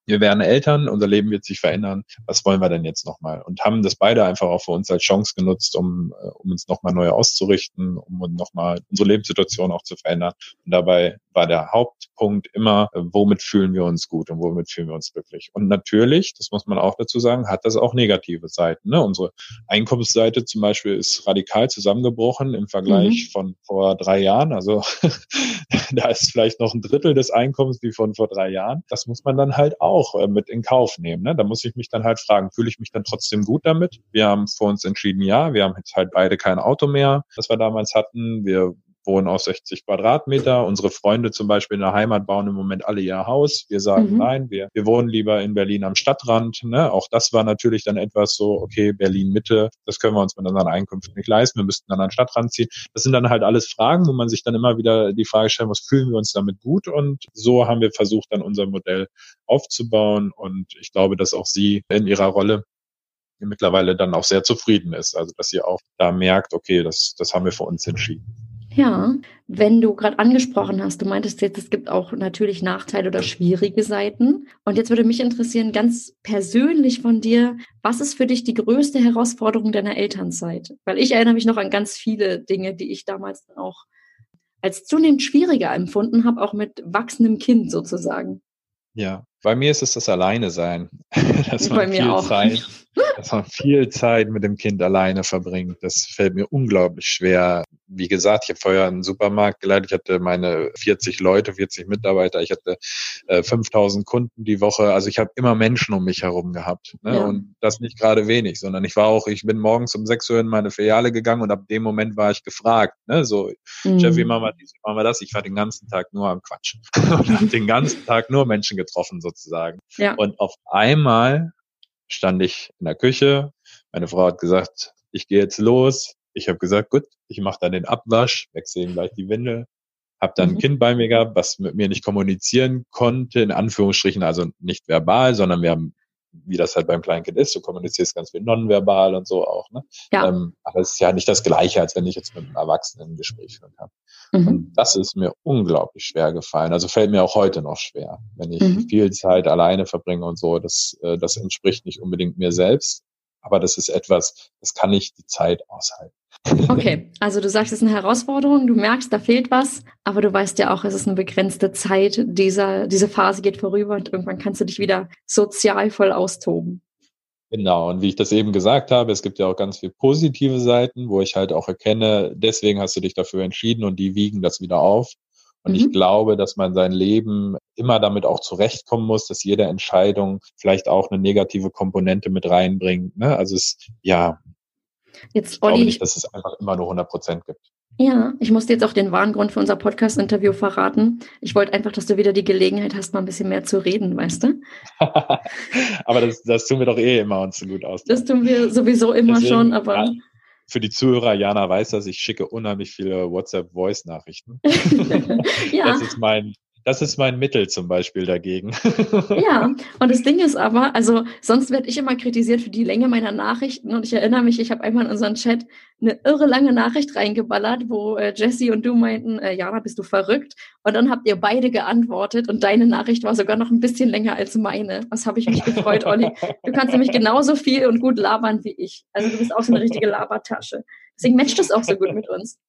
wir werden Eltern, unser Leben wird sich verändern. Was wollen wir denn jetzt nochmal? Und haben das beide einfach auch für uns als Chance genutzt, um, äh, um uns nochmal neu auszurichten, um nochmal unsere Lebenssituation auch zu verändern. Und dabei war der Hauptpunkt immer, äh, womit fühlen wir uns gut und womit fühlen wir uns glücklich. Und natürlich, das muss man auch dazu sagen, hat das auch negative Seiten. Ne? Unsere Einkommensseite zum Beispiel ist radikal zusammengebrochen im Vergleich mhm. von vor drei Jahren. Also da ist vielleicht noch ein Drittel des Einkommens wie von vor drei Jahren. Das muss man dann halt auch äh, mit in Kauf nehmen. Ne? Da muss ich mich dann halt fragen, fühle ich mich dann trotzdem gut damit? Wir haben vor uns entschieden, ja, wir haben jetzt halt beide kein Auto mehr, das wir damals hatten. Wir wohnen auf 60 Quadratmeter. Unsere Freunde zum Beispiel in der Heimat bauen im Moment alle ihr Haus. Wir sagen mhm. nein, wir, wir wohnen lieber in Berlin am Stadtrand. Ne? Auch das war natürlich dann etwas so, okay, Berlin Mitte, das können wir uns mit unseren Einkünften nicht leisten. Wir müssten dann an den Stadtrand ziehen. Das sind dann halt alles Fragen, wo man sich dann immer wieder die Frage stellen muss, fühlen wir uns damit gut? Und so haben wir versucht, dann unser Modell aufzubauen. Und ich glaube, dass auch Sie in Ihrer Rolle mittlerweile dann auch sehr zufrieden ist. Also dass sie auch da merkt, okay, das, das haben wir für uns entschieden. Ja, wenn du gerade angesprochen hast, du meintest jetzt, es gibt auch natürlich Nachteile oder schwierige Seiten. Und jetzt würde mich interessieren, ganz persönlich von dir, was ist für dich die größte Herausforderung deiner Elternzeit? Weil ich erinnere mich noch an ganz viele Dinge, die ich damals auch als zunehmend schwieriger empfunden habe, auch mit wachsendem Kind sozusagen. Ja, bei mir ist es das Alleine sein. dass man viel auch. Zeit, dass man viel Zeit mit dem Kind alleine verbringt. Das fällt mir unglaublich schwer. Wie gesagt, ich habe vorher einen Supermarkt geleitet. Ich hatte meine 40 Leute, 40 Mitarbeiter. Ich hatte äh, 5000 Kunden die Woche. Also ich habe immer Menschen um mich herum gehabt. Ne? Ja. Und das nicht gerade wenig, sondern ich war auch, ich bin morgens um 6 Uhr in meine Filiale gegangen und ab dem Moment war ich gefragt. Ne? So, mhm. Chef, wie machen wir dies, wie machen wir das? Ich war den ganzen Tag nur am Quatsch. und habe den ganzen Tag nur Menschen getroffen sozusagen sozusagen. Ja. Und auf einmal stand ich in der Küche. Meine Frau hat gesagt, ich gehe jetzt los. Ich habe gesagt, gut, ich mache dann den Abwasch, wechsle ihm gleich die Windel, habe dann mhm. ein Kind bei mir gehabt, was mit mir nicht kommunizieren konnte, in Anführungsstrichen, also nicht verbal, sondern wir haben wie das halt beim Kleinkind ist. Du kommunizierst ganz viel nonverbal und so auch. Ne? Ja. Ähm, aber es ist ja nicht das Gleiche, als wenn ich jetzt mit einem Erwachsenen ein Gespräch führen kann. Mhm. Und das ist mir unglaublich schwer gefallen. Also fällt mir auch heute noch schwer, wenn ich mhm. viel Zeit alleine verbringe und so. Das, äh, das entspricht nicht unbedingt mir selbst. Aber das ist etwas, das kann ich die Zeit aushalten. Okay, also du sagst, es ist eine Herausforderung, du merkst, da fehlt was, aber du weißt ja auch, es ist eine begrenzte Zeit, dieser, diese Phase geht vorüber und irgendwann kannst du dich wieder sozial voll austoben. Genau, und wie ich das eben gesagt habe, es gibt ja auch ganz viele positive Seiten, wo ich halt auch erkenne, deswegen hast du dich dafür entschieden und die wiegen das wieder auf. Und mhm. ich glaube, dass man sein Leben immer damit auch zurechtkommen muss, dass jede Entscheidung vielleicht auch eine negative Komponente mit reinbringt. Ne? Also es, ja, Jetzt, ich Olli, glaube nicht, dass es einfach immer nur 100 Prozent gibt. Ja, ich musste jetzt auch den wahren Grund für unser Podcast-Interview verraten. Ich wollte einfach, dass du wieder die Gelegenheit hast, mal ein bisschen mehr zu reden, weißt du? aber das, das tun wir doch eh immer uns so gut aus. Das tun wir sowieso immer Deswegen, schon, aber. Ja, für die Zuhörer, Jana weiß das, ich schicke unheimlich viele WhatsApp-Voice-Nachrichten. ja. Das ist mein das ist mein Mittel zum Beispiel dagegen. ja, und das Ding ist aber, also sonst werde ich immer kritisiert für die Länge meiner Nachrichten und ich erinnere mich, ich habe einmal in unseren Chat eine irre lange Nachricht reingeballert, wo äh, Jesse und du meinten, äh, Jana, bist du verrückt? Und dann habt ihr beide geantwortet und deine Nachricht war sogar noch ein bisschen länger als meine. Was habe ich mich gefreut, Olli. Du kannst nämlich genauso viel und gut labern wie ich. Also du bist auch so eine richtige Labertasche. Deswegen matcht das auch so gut mit uns.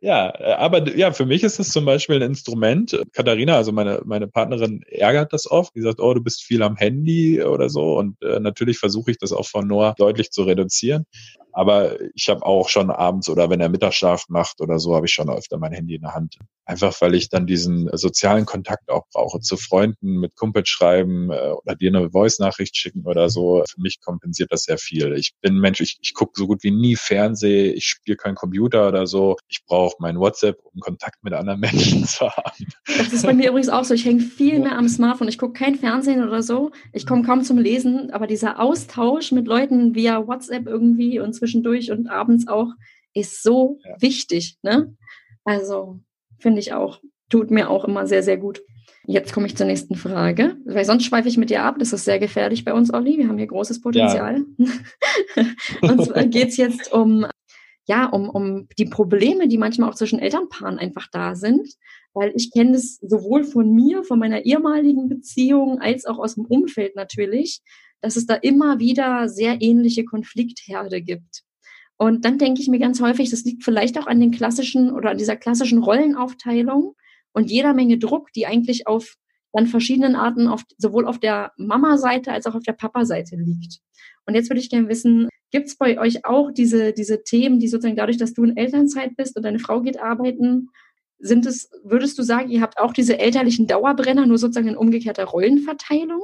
Ja, äh, aber ja, für mich ist es zum Beispiel ein Instrument. Katharina, also meine, meine Partnerin, ärgert das oft. Die sagt, oh, du bist viel am Handy oder so. Und äh, natürlich versuche ich das auch von Noah deutlich zu reduzieren. Aber ich habe auch schon abends oder wenn er Mittagsschlaf macht oder so, habe ich schon öfter mein Handy in der Hand. Einfach weil ich dann diesen sozialen Kontakt auch brauche. Zu Freunden mit Kumpel schreiben äh, oder dir eine Voice-Nachricht schicken oder so. Für mich kompensiert das sehr viel. Ich bin Mensch, ich, ich gucke so gut wie nie Fernseh, ich spiele keinen Computer oder so. Ich brauche mein WhatsApp, um Kontakt mit anderen Menschen zu haben. Das ist bei mir übrigens auch so. Ich hänge viel mehr am Smartphone. Ich gucke kein Fernsehen oder so. Ich komme kaum zum Lesen, aber dieser Austausch mit Leuten via WhatsApp irgendwie und zwischendurch und abends auch ist so ja. wichtig. Ne? Also finde ich auch, tut mir auch immer sehr, sehr gut. Jetzt komme ich zur nächsten Frage, weil sonst schweife ich mit dir ab. Das ist sehr gefährlich bei uns, Olli. Wir haben hier großes Potenzial. Ja. und zwar geht es jetzt um, ja, um, um die Probleme, die manchmal auch zwischen Elternpaaren einfach da sind. Weil ich kenne das sowohl von mir, von meiner ehemaligen Beziehung, als auch aus dem Umfeld natürlich, dass es da immer wieder sehr ähnliche Konfliktherde gibt. Und dann denke ich mir ganz häufig, das liegt vielleicht auch an den klassischen oder an dieser klassischen Rollenaufteilung und jeder Menge Druck, die eigentlich auf dann verschiedenen Arten auf, sowohl auf der Mama-Seite als auch auf der Papa-Seite liegt. Und jetzt würde ich gerne wissen, gibt es bei euch auch diese, diese Themen, die sozusagen dadurch, dass du in Elternzeit bist und deine Frau geht arbeiten, sind es, würdest du sagen, ihr habt auch diese elterlichen Dauerbrenner, nur sozusagen in umgekehrter Rollenverteilung?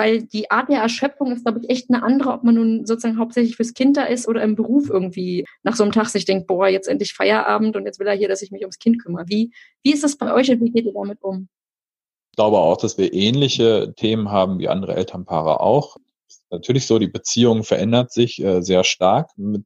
Weil die Art der Erschöpfung ist, glaube ich, echt eine andere, ob man nun sozusagen hauptsächlich fürs Kind da ist oder im Beruf irgendwie nach so einem Tag sich denkt, boah, jetzt endlich Feierabend und jetzt will er hier, dass ich mich ums Kind kümmere. Wie, wie ist das bei euch und wie geht ihr damit um? Ich glaube auch, dass wir ähnliche Themen haben wie andere Elternpaare auch. Natürlich so, die Beziehung verändert sich äh, sehr stark mit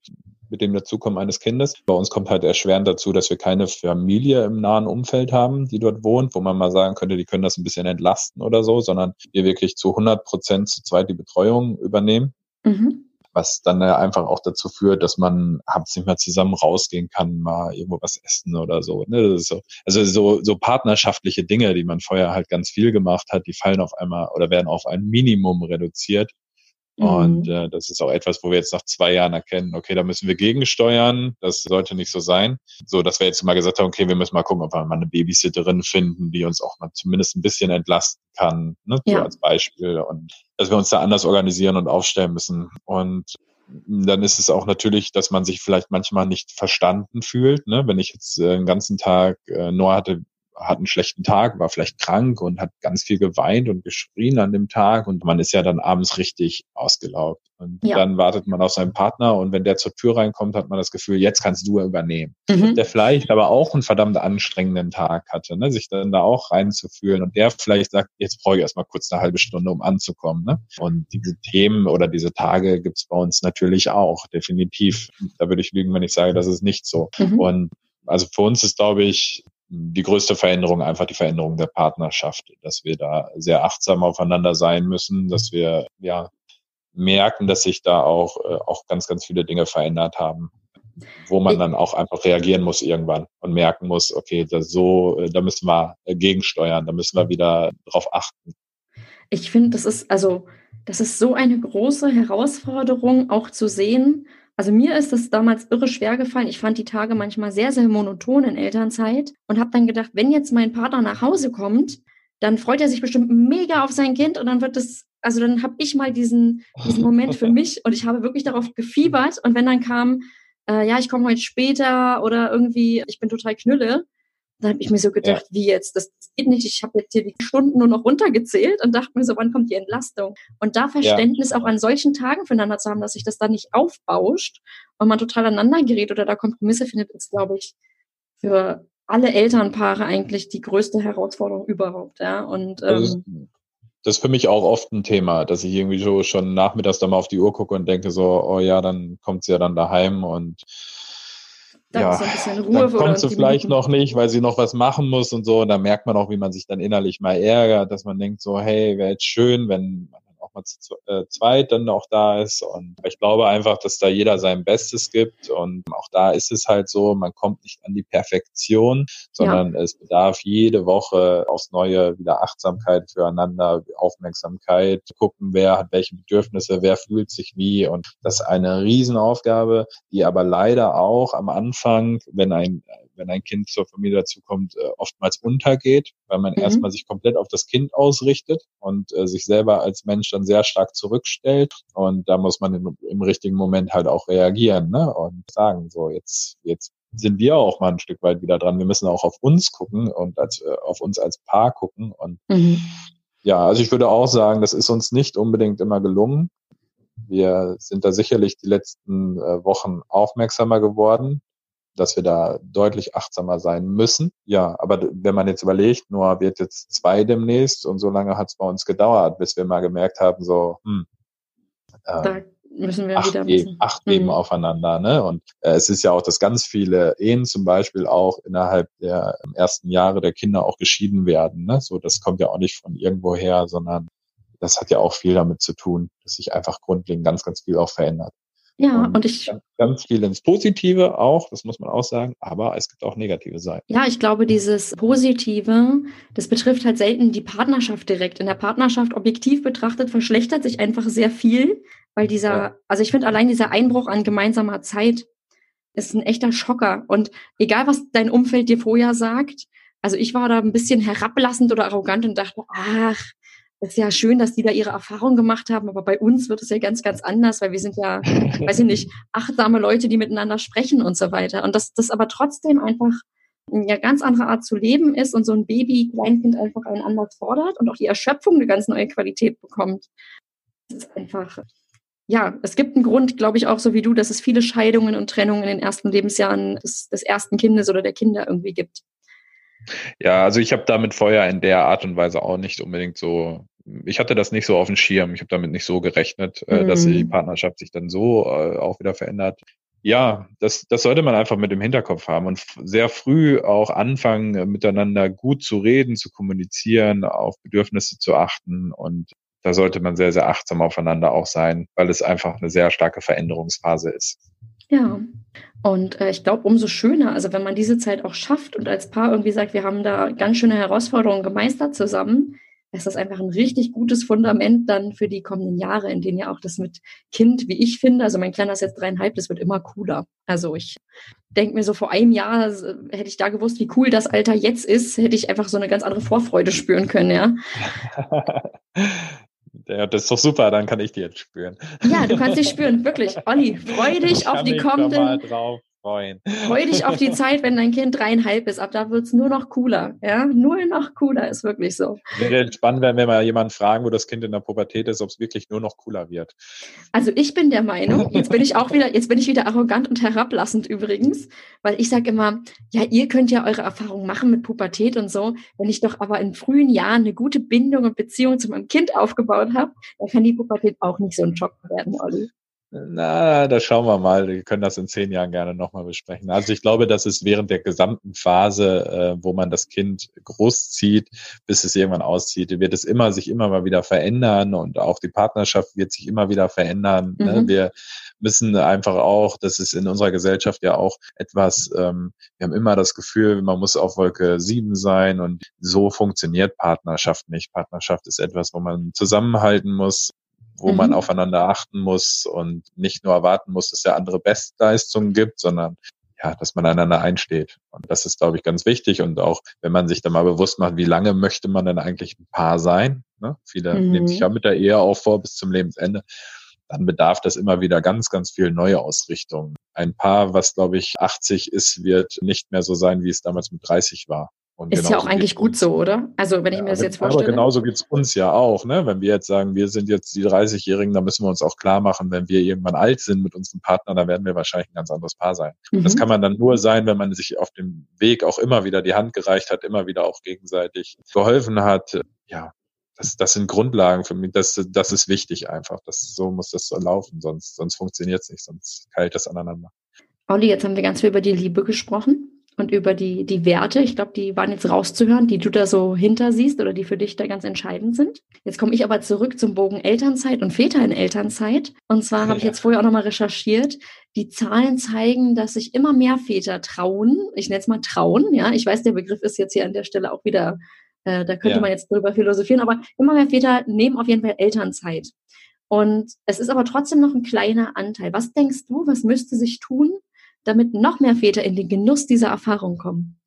mit dem Dazukommen eines Kindes. Bei uns kommt halt erschwerend dazu, dass wir keine Familie im nahen Umfeld haben, die dort wohnt, wo man mal sagen könnte, die können das ein bisschen entlasten oder so, sondern wir wirklich zu 100 Prozent zu zweit die Betreuung übernehmen. Mhm was dann einfach auch dazu führt, dass man abends nicht mehr zusammen rausgehen kann, mal irgendwo was essen oder so. Ne? so also so, so partnerschaftliche Dinge, die man vorher halt ganz viel gemacht hat, die fallen auf einmal oder werden auf ein Minimum reduziert. Und mhm. äh, das ist auch etwas, wo wir jetzt nach zwei Jahren erkennen, okay, da müssen wir gegensteuern, das sollte nicht so sein. So, dass wir jetzt mal gesagt haben, okay, wir müssen mal gucken, ob wir mal eine Babysitterin finden, die uns auch mal zumindest ein bisschen entlasten kann, ne, ja. so als Beispiel. Und dass wir uns da anders organisieren und aufstellen müssen. Und dann ist es auch natürlich, dass man sich vielleicht manchmal nicht verstanden fühlt. Ne? Wenn ich jetzt äh, den ganzen Tag äh, nur hatte, hat einen schlechten Tag, war vielleicht krank und hat ganz viel geweint und geschrien an dem Tag und man ist ja dann abends richtig ausgelaugt. Und ja. dann wartet man auf seinen Partner und wenn der zur Tür reinkommt, hat man das Gefühl, jetzt kannst du übernehmen. Mhm. Der vielleicht aber auch einen verdammt anstrengenden Tag hatte, ne? sich dann da auch reinzufühlen und der vielleicht sagt, jetzt brauche ich erstmal kurz eine halbe Stunde, um anzukommen. Ne? Und diese Themen oder diese Tage gibt's bei uns natürlich auch, definitiv. Da würde ich lügen, wenn ich sage, das ist nicht so. Mhm. Und also für uns ist, glaube ich, die größte Veränderung einfach die Veränderung der Partnerschaft, dass wir da sehr achtsam aufeinander sein müssen, dass wir ja merken, dass sich da auch, äh, auch ganz, ganz viele Dinge verändert haben, wo man dann auch einfach reagieren muss irgendwann und merken muss, okay, da so, äh, da müssen wir gegensteuern, da müssen wir wieder drauf achten. Ich finde, das ist also, das ist so eine große Herausforderung, auch zu sehen, also mir ist es damals irre schwer gefallen. Ich fand die Tage manchmal sehr, sehr monoton in Elternzeit und habe dann gedacht, wenn jetzt mein Partner nach Hause kommt, dann freut er sich bestimmt mega auf sein Kind und dann wird es, also dann habe ich mal diesen, diesen Moment für mich und ich habe wirklich darauf gefiebert und wenn dann kam, äh, ja, ich komme heute später oder irgendwie, ich bin total knülle, Da habe ich mir so gedacht, ja. wie jetzt? Das, geht nicht. Ich habe jetzt hier die Stunden nur noch runtergezählt und dachte mir so, wann kommt die Entlastung? Und da Verständnis ja. auch an solchen Tagen füreinander zu haben, dass sich das da nicht aufbauscht und man total aneinander gerät oder da Kompromisse findet, ist, glaube ich, für alle Elternpaare eigentlich die größte Herausforderung überhaupt. Ja? Und ähm, das ist für mich auch oft ein Thema, dass ich irgendwie so schon nachmittags dann mal auf die Uhr gucke und denke so, oh ja, dann kommt sie ja dann daheim und dann ja, dann kommt sie vielleicht noch nicht, weil sie noch was machen muss und so. Und da merkt man auch, wie man sich dann innerlich mal ärgert, dass man denkt so, hey, wäre jetzt schön, wenn man auch mal zu äh, zweit dann auch da ist. Und ich glaube einfach, dass da jeder sein Bestes gibt. Und auch da ist es halt so, man kommt nicht an die Perfektion, sondern ja. es bedarf jede Woche aufs Neue wieder Achtsamkeit füreinander, Aufmerksamkeit, gucken, wer hat welche Bedürfnisse, wer fühlt sich wie. Und das ist eine Riesenaufgabe, die aber leider auch am Anfang, wenn ein wenn ein Kind zur Familie dazukommt, äh, oftmals untergeht, weil man mhm. erstmal sich komplett auf das Kind ausrichtet und äh, sich selber als Mensch dann sehr stark zurückstellt. Und da muss man im, im richtigen Moment halt auch reagieren ne? und sagen, so jetzt, jetzt sind wir auch mal ein Stück weit wieder dran. Wir müssen auch auf uns gucken und als, äh, auf uns als Paar gucken. Und mhm. ja, also ich würde auch sagen, das ist uns nicht unbedingt immer gelungen. Wir sind da sicherlich die letzten äh, Wochen aufmerksamer geworden dass wir da deutlich achtsamer sein müssen. Ja, aber wenn man jetzt überlegt, Noah wird jetzt zwei demnächst und so lange hat es bei uns gedauert, bis wir mal gemerkt haben, so, hm, äh, da müssen wir acht wieder geben, acht geben mhm. aufeinander. Ne? Und äh, es ist ja auch, dass ganz viele Ehen zum Beispiel auch innerhalb der ersten Jahre der Kinder auch geschieden werden. Ne? So, das kommt ja auch nicht von irgendwo her, sondern das hat ja auch viel damit zu tun, dass sich einfach grundlegend ganz, ganz viel auch verändert. Ja, und, und ich. Ganz, ganz, viel ins Positive auch, das muss man auch sagen, aber es gibt auch negative Seiten. Ja, ich glaube, dieses Positive, das betrifft halt selten die Partnerschaft direkt. In der Partnerschaft objektiv betrachtet verschlechtert sich einfach sehr viel, weil dieser, ja. also ich finde allein dieser Einbruch an gemeinsamer Zeit ist ein echter Schocker. Und egal, was dein Umfeld dir vorher sagt, also ich war da ein bisschen herablassend oder arrogant und dachte, ach, ist ja schön, dass die da ihre Erfahrung gemacht haben, aber bei uns wird es ja ganz, ganz anders, weil wir sind ja, weiß ich nicht, achtsame Leute, die miteinander sprechen und so weiter. Und dass das aber trotzdem einfach eine ganz andere Art zu leben ist und so ein Baby, Kleinkind einfach einen anders fordert und auch die Erschöpfung eine ganz neue Qualität bekommt. Das ist einfach, ja, es gibt einen Grund, glaube ich, auch so wie du, dass es viele Scheidungen und Trennungen in den ersten Lebensjahren des, des ersten Kindes oder der Kinder irgendwie gibt. Ja, also ich habe damit vorher in der Art und Weise auch nicht unbedingt so ich hatte das nicht so auf dem Schirm. Ich habe damit nicht so gerechnet, äh, dass die mhm. Partnerschaft sich dann so äh, auch wieder verändert. Ja, das, das sollte man einfach mit dem Hinterkopf haben und sehr früh auch anfangen, äh, miteinander gut zu reden, zu kommunizieren, auf Bedürfnisse zu achten und da sollte man sehr, sehr achtsam aufeinander auch sein, weil es einfach eine sehr starke Veränderungsphase ist. Ja, und äh, ich glaube, umso schöner, also wenn man diese Zeit auch schafft und als Paar irgendwie sagt, wir haben da ganz schöne Herausforderungen gemeistert zusammen, ist das einfach ein richtig gutes Fundament dann für die kommenden Jahre, in denen ja auch das mit Kind, wie ich finde, also mein Kleiner ist jetzt dreieinhalb, das wird immer cooler. Also ich denke mir so, vor einem Jahr äh, hätte ich da gewusst, wie cool das Alter jetzt ist, hätte ich einfach so eine ganz andere Vorfreude spüren können, ja. Ja, das ist doch super, dann kann ich die jetzt spüren. Ja, du kannst dich spüren, wirklich. Olli, freu dich auf die kommenden freuen. Freu dich auf die Zeit, wenn dein Kind dreieinhalb ist. Ab da wird es nur noch cooler. Ja, nur noch cooler ist wirklich so. Wäre spannend, wenn wir mal jemanden fragen, wo das Kind in der Pubertät ist, ob es wirklich nur noch cooler wird. Also ich bin der Meinung, jetzt bin ich auch wieder, jetzt bin ich wieder arrogant und herablassend übrigens, weil ich sage immer, ja, ihr könnt ja eure Erfahrungen machen mit Pubertät und so. Wenn ich doch aber in frühen Jahren eine gute Bindung und Beziehung zu meinem Kind aufgebaut habe, dann kann die Pubertät auch nicht so ein Schock werden, Olli. Na, da schauen wir mal. Wir können das in zehn Jahren gerne nochmal besprechen. Also ich glaube, dass es während der gesamten Phase, äh, wo man das Kind großzieht, bis es irgendwann auszieht, wird es immer sich immer mal wieder verändern und auch die Partnerschaft wird sich immer wieder verändern. Ne? Mhm. Wir müssen einfach auch, das ist in unserer Gesellschaft ja auch etwas, ähm, wir haben immer das Gefühl, man muss auf Wolke sieben sein und so funktioniert Partnerschaft nicht. Partnerschaft ist etwas, wo man zusammenhalten muss, wo mhm. man aufeinander achten muss und nicht nur erwarten muss, dass der andere Bestleistungen gibt, sondern ja, dass man einander einsteht. Und das ist, glaube ich, ganz wichtig. Und auch, wenn man sich da mal bewusst macht, wie lange möchte man denn eigentlich ein Paar sein? Ne? Viele mhm. nehmen sich ja mit der Ehe auch vor bis zum Lebensende. dann bedarf das immer wieder ganz, ganz viel Neuausrichtung. Ein Paar, was glaube ich 80 ist, wird nicht mehr so sein, wie es damals mit 30 war. Und ist ja auch eigentlich gut so, oder? Also wenn ich mir das jetzt vorstelle. Aber genauso geht's uns ja auch, ne? Wenn wir jetzt sagen, wir sind jetzt die 30-Jährigen, dann müssen wir uns auch klar machen, wenn wir irgendwann alt sind mit unserem Partner, dann werden wir wahrscheinlich ein ganz anderes Paar sein. Mhm. Das kann man dann nur sein, wenn man sich auf dem Weg auch immer wieder die Hand gereicht hat, immer wieder auch gegenseitig geholfen hat. Ja, das, das sind Grundlagen für mich. Das, das ist wichtig einfach. Das, so muss das so laufen, sonst, sonst funktioniert es nicht, sonst keilt das aneinander. Olli, jetzt haben wir ganz viel über die Liebe gesprochen und über die, die Werte. Ich glaube, die waren jetzt rauszuhören, die du da so hinter siehst oder die für dich da ganz entscheidend sind. Jetzt komme ich aber zurück zum Bogen Elternzeit und Väter in Elternzeit. Und zwar ja. habe ich jetzt vorher auch nochmal recherchiert. Die Zahlen zeigen, dass sich immer mehr Väter trauen. Ich nenne es mal trauen. Ja, ich weiß, der Begriff ist jetzt hier an der Stelle auch wieder, äh, da könnte ja. man jetzt drüber philosophieren, aber immer mehr Väter nehmen auf jeden Fall Elternzeit. Und es ist aber trotzdem noch ein kleiner Anteil. Was denkst du, was müsste sich tun, damit noch mehr Väter in den Genuss dieser Erfahrung kommen?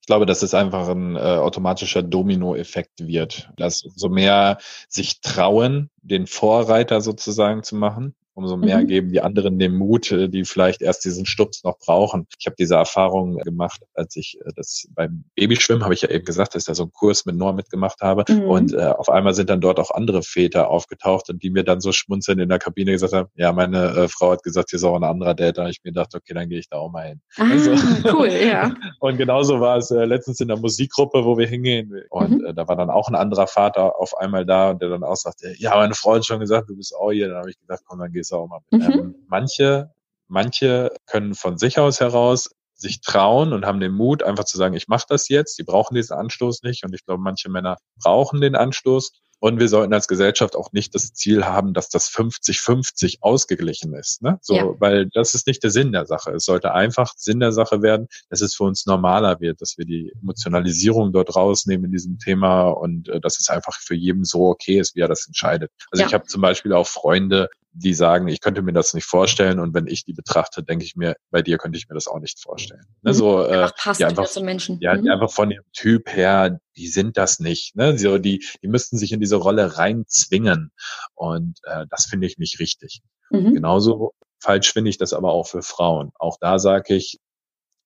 Ich glaube, dass es einfach ein äh, automatischer Dominoeffekt wird, dass so mehr sich trauen, den Vorreiter sozusagen zu machen, umso mehr mhm. geben die anderen den Mut, äh, die vielleicht erst diesen Stups noch brauchen. Ich habe diese Erfahrung gemacht, als ich äh, das beim Babyschwimmen, habe ich ja eben gesagt, dass ich da so einen Kurs mit Norm mitgemacht habe. Mhm. Und äh, auf einmal sind dann dort auch andere Väter aufgetaucht und die mir dann so schmunzelnd in der Kabine gesagt haben, ja, meine äh, Frau hat gesagt, hier ist auch ein anderer Date. Da ich mir gedacht, okay, dann gehe ich da auch mal hin. Ah, also, cool, ja. und genauso war es äh, letztens in der Musikgruppe, wo wir hingehen. Und mhm. äh, da war dann auch ein anderer Vater auf einmal da und der dann auch sagte, ja, meine Frau hat schon gesagt, du bist auch hier. Dann habe ich gedacht, komm, dann gehst mal mit. Mhm. Ähm, manche, manche können von sich aus heraus sich trauen und haben den Mut, einfach zu sagen, ich mache das jetzt. Die brauchen diesen Anstoß nicht. Und ich glaube, manche Männer brauchen den Anstoß. Und wir sollten als Gesellschaft auch nicht das Ziel haben, dass das 50-50 ausgeglichen ist. Ne? So, ja. weil das ist nicht der Sinn der Sache. Es sollte einfach Sinn der Sache werden, dass es für uns normaler wird, dass wir die Emotionalisierung dort rausnehmen in diesem Thema und äh, dass es einfach für jeden so okay ist, wie er das entscheidet. Also ja. ich habe zum Beispiel auch Freunde, die sagen, ich könnte mir das nicht vorstellen und wenn ich die betrachte, denke ich mir, bei dir könnte ich mir das auch nicht vorstellen. Ne, mhm. so, äh, passt die einfach, zu Menschen. Ja, mhm. die einfach von ihrem Typ her, die sind das nicht. Ne? So, die, die müssten sich in diese Rolle reinzwingen und äh, das finde ich nicht richtig. Mhm. Genauso falsch finde ich das aber auch für Frauen. Auch da sage ich,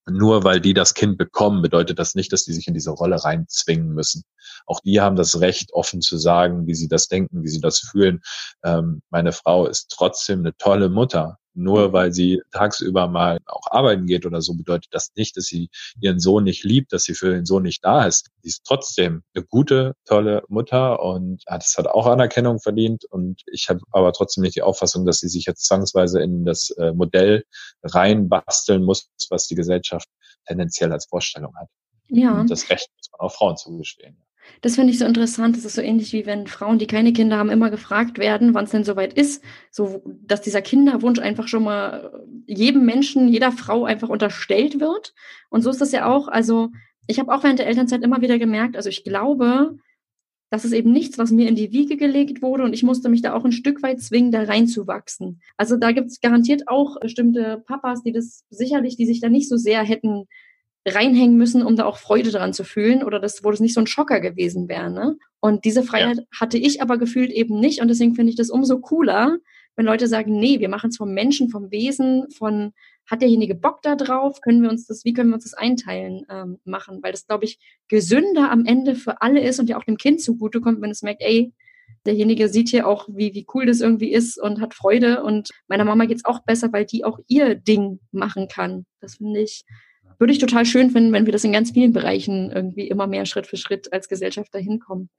nur weil die das Kind bekommen, bedeutet das nicht, dass die sich in diese Rolle reinzwingen müssen. Auch die haben das Recht, offen zu sagen, wie sie das denken, wie sie das fühlen. Ähm, meine Frau ist trotzdem eine tolle Mutter. Nur weil sie tagsüber mal auch arbeiten geht oder so, bedeutet das nicht, dass sie ihren Sohn nicht liebt, dass sie für den Sohn nicht da ist. Sie ist trotzdem eine gute, tolle Mutter und das hat auch Anerkennung verdient. Und ich habe aber trotzdem nicht die Auffassung, dass sie sich jetzt zwangsweise in das äh, Modell reinbasteln muss, was die Gesellschaft tendenziell als Vorstellung hat. Ja. Und das Recht muss man auch Frauen zugestehen. Das finde ich so interessant. Das ist so ähnlich wie wenn Frauen, die keine Kinder haben, immer gefragt werden, wann es denn soweit ist. So, dass dieser Kinderwunsch einfach schon mal jedem Menschen, jeder Frau einfach unterstellt wird. Und so ist das ja auch. Also, ich habe auch während der Elternzeit immer wieder gemerkt, also ich glaube, das ist eben nichts, was mir in die Wiege gelegt wurde und ich musste mich da auch ein Stück weit zwingen, da reinzuwachsen. Also da gibt es garantiert auch bestimmte Papas, die das sicherlich, die sich da nicht so sehr hätten reinhängen müssen, um da auch Freude dran zu fühlen oder das, wo das nicht so ein Schocker gewesen wäre. Ne? Und diese Freiheit ja. hatte ich aber gefühlt eben nicht und deswegen finde ich das umso cooler, wenn Leute sagen, nee, wir machen es vom Menschen, vom Wesen, von hat derjenige Bock da drauf, können wir uns das, wie können wir uns das einteilen ähm, machen, weil das, glaube ich, gesünder am Ende für alle ist und ja auch dem Kind zugutekommt, wenn es merkt, ey, derjenige sieht hier auch, wie, wie cool das irgendwie ist und hat Freude und meiner Mama geht's auch besser, weil die auch ihr Ding machen kann. Das finde ich, würde ich total schön finden, wenn wir das in ganz vielen Bereichen irgendwie immer mehr Schritt für Schritt als Gesellschaft dahin kommen.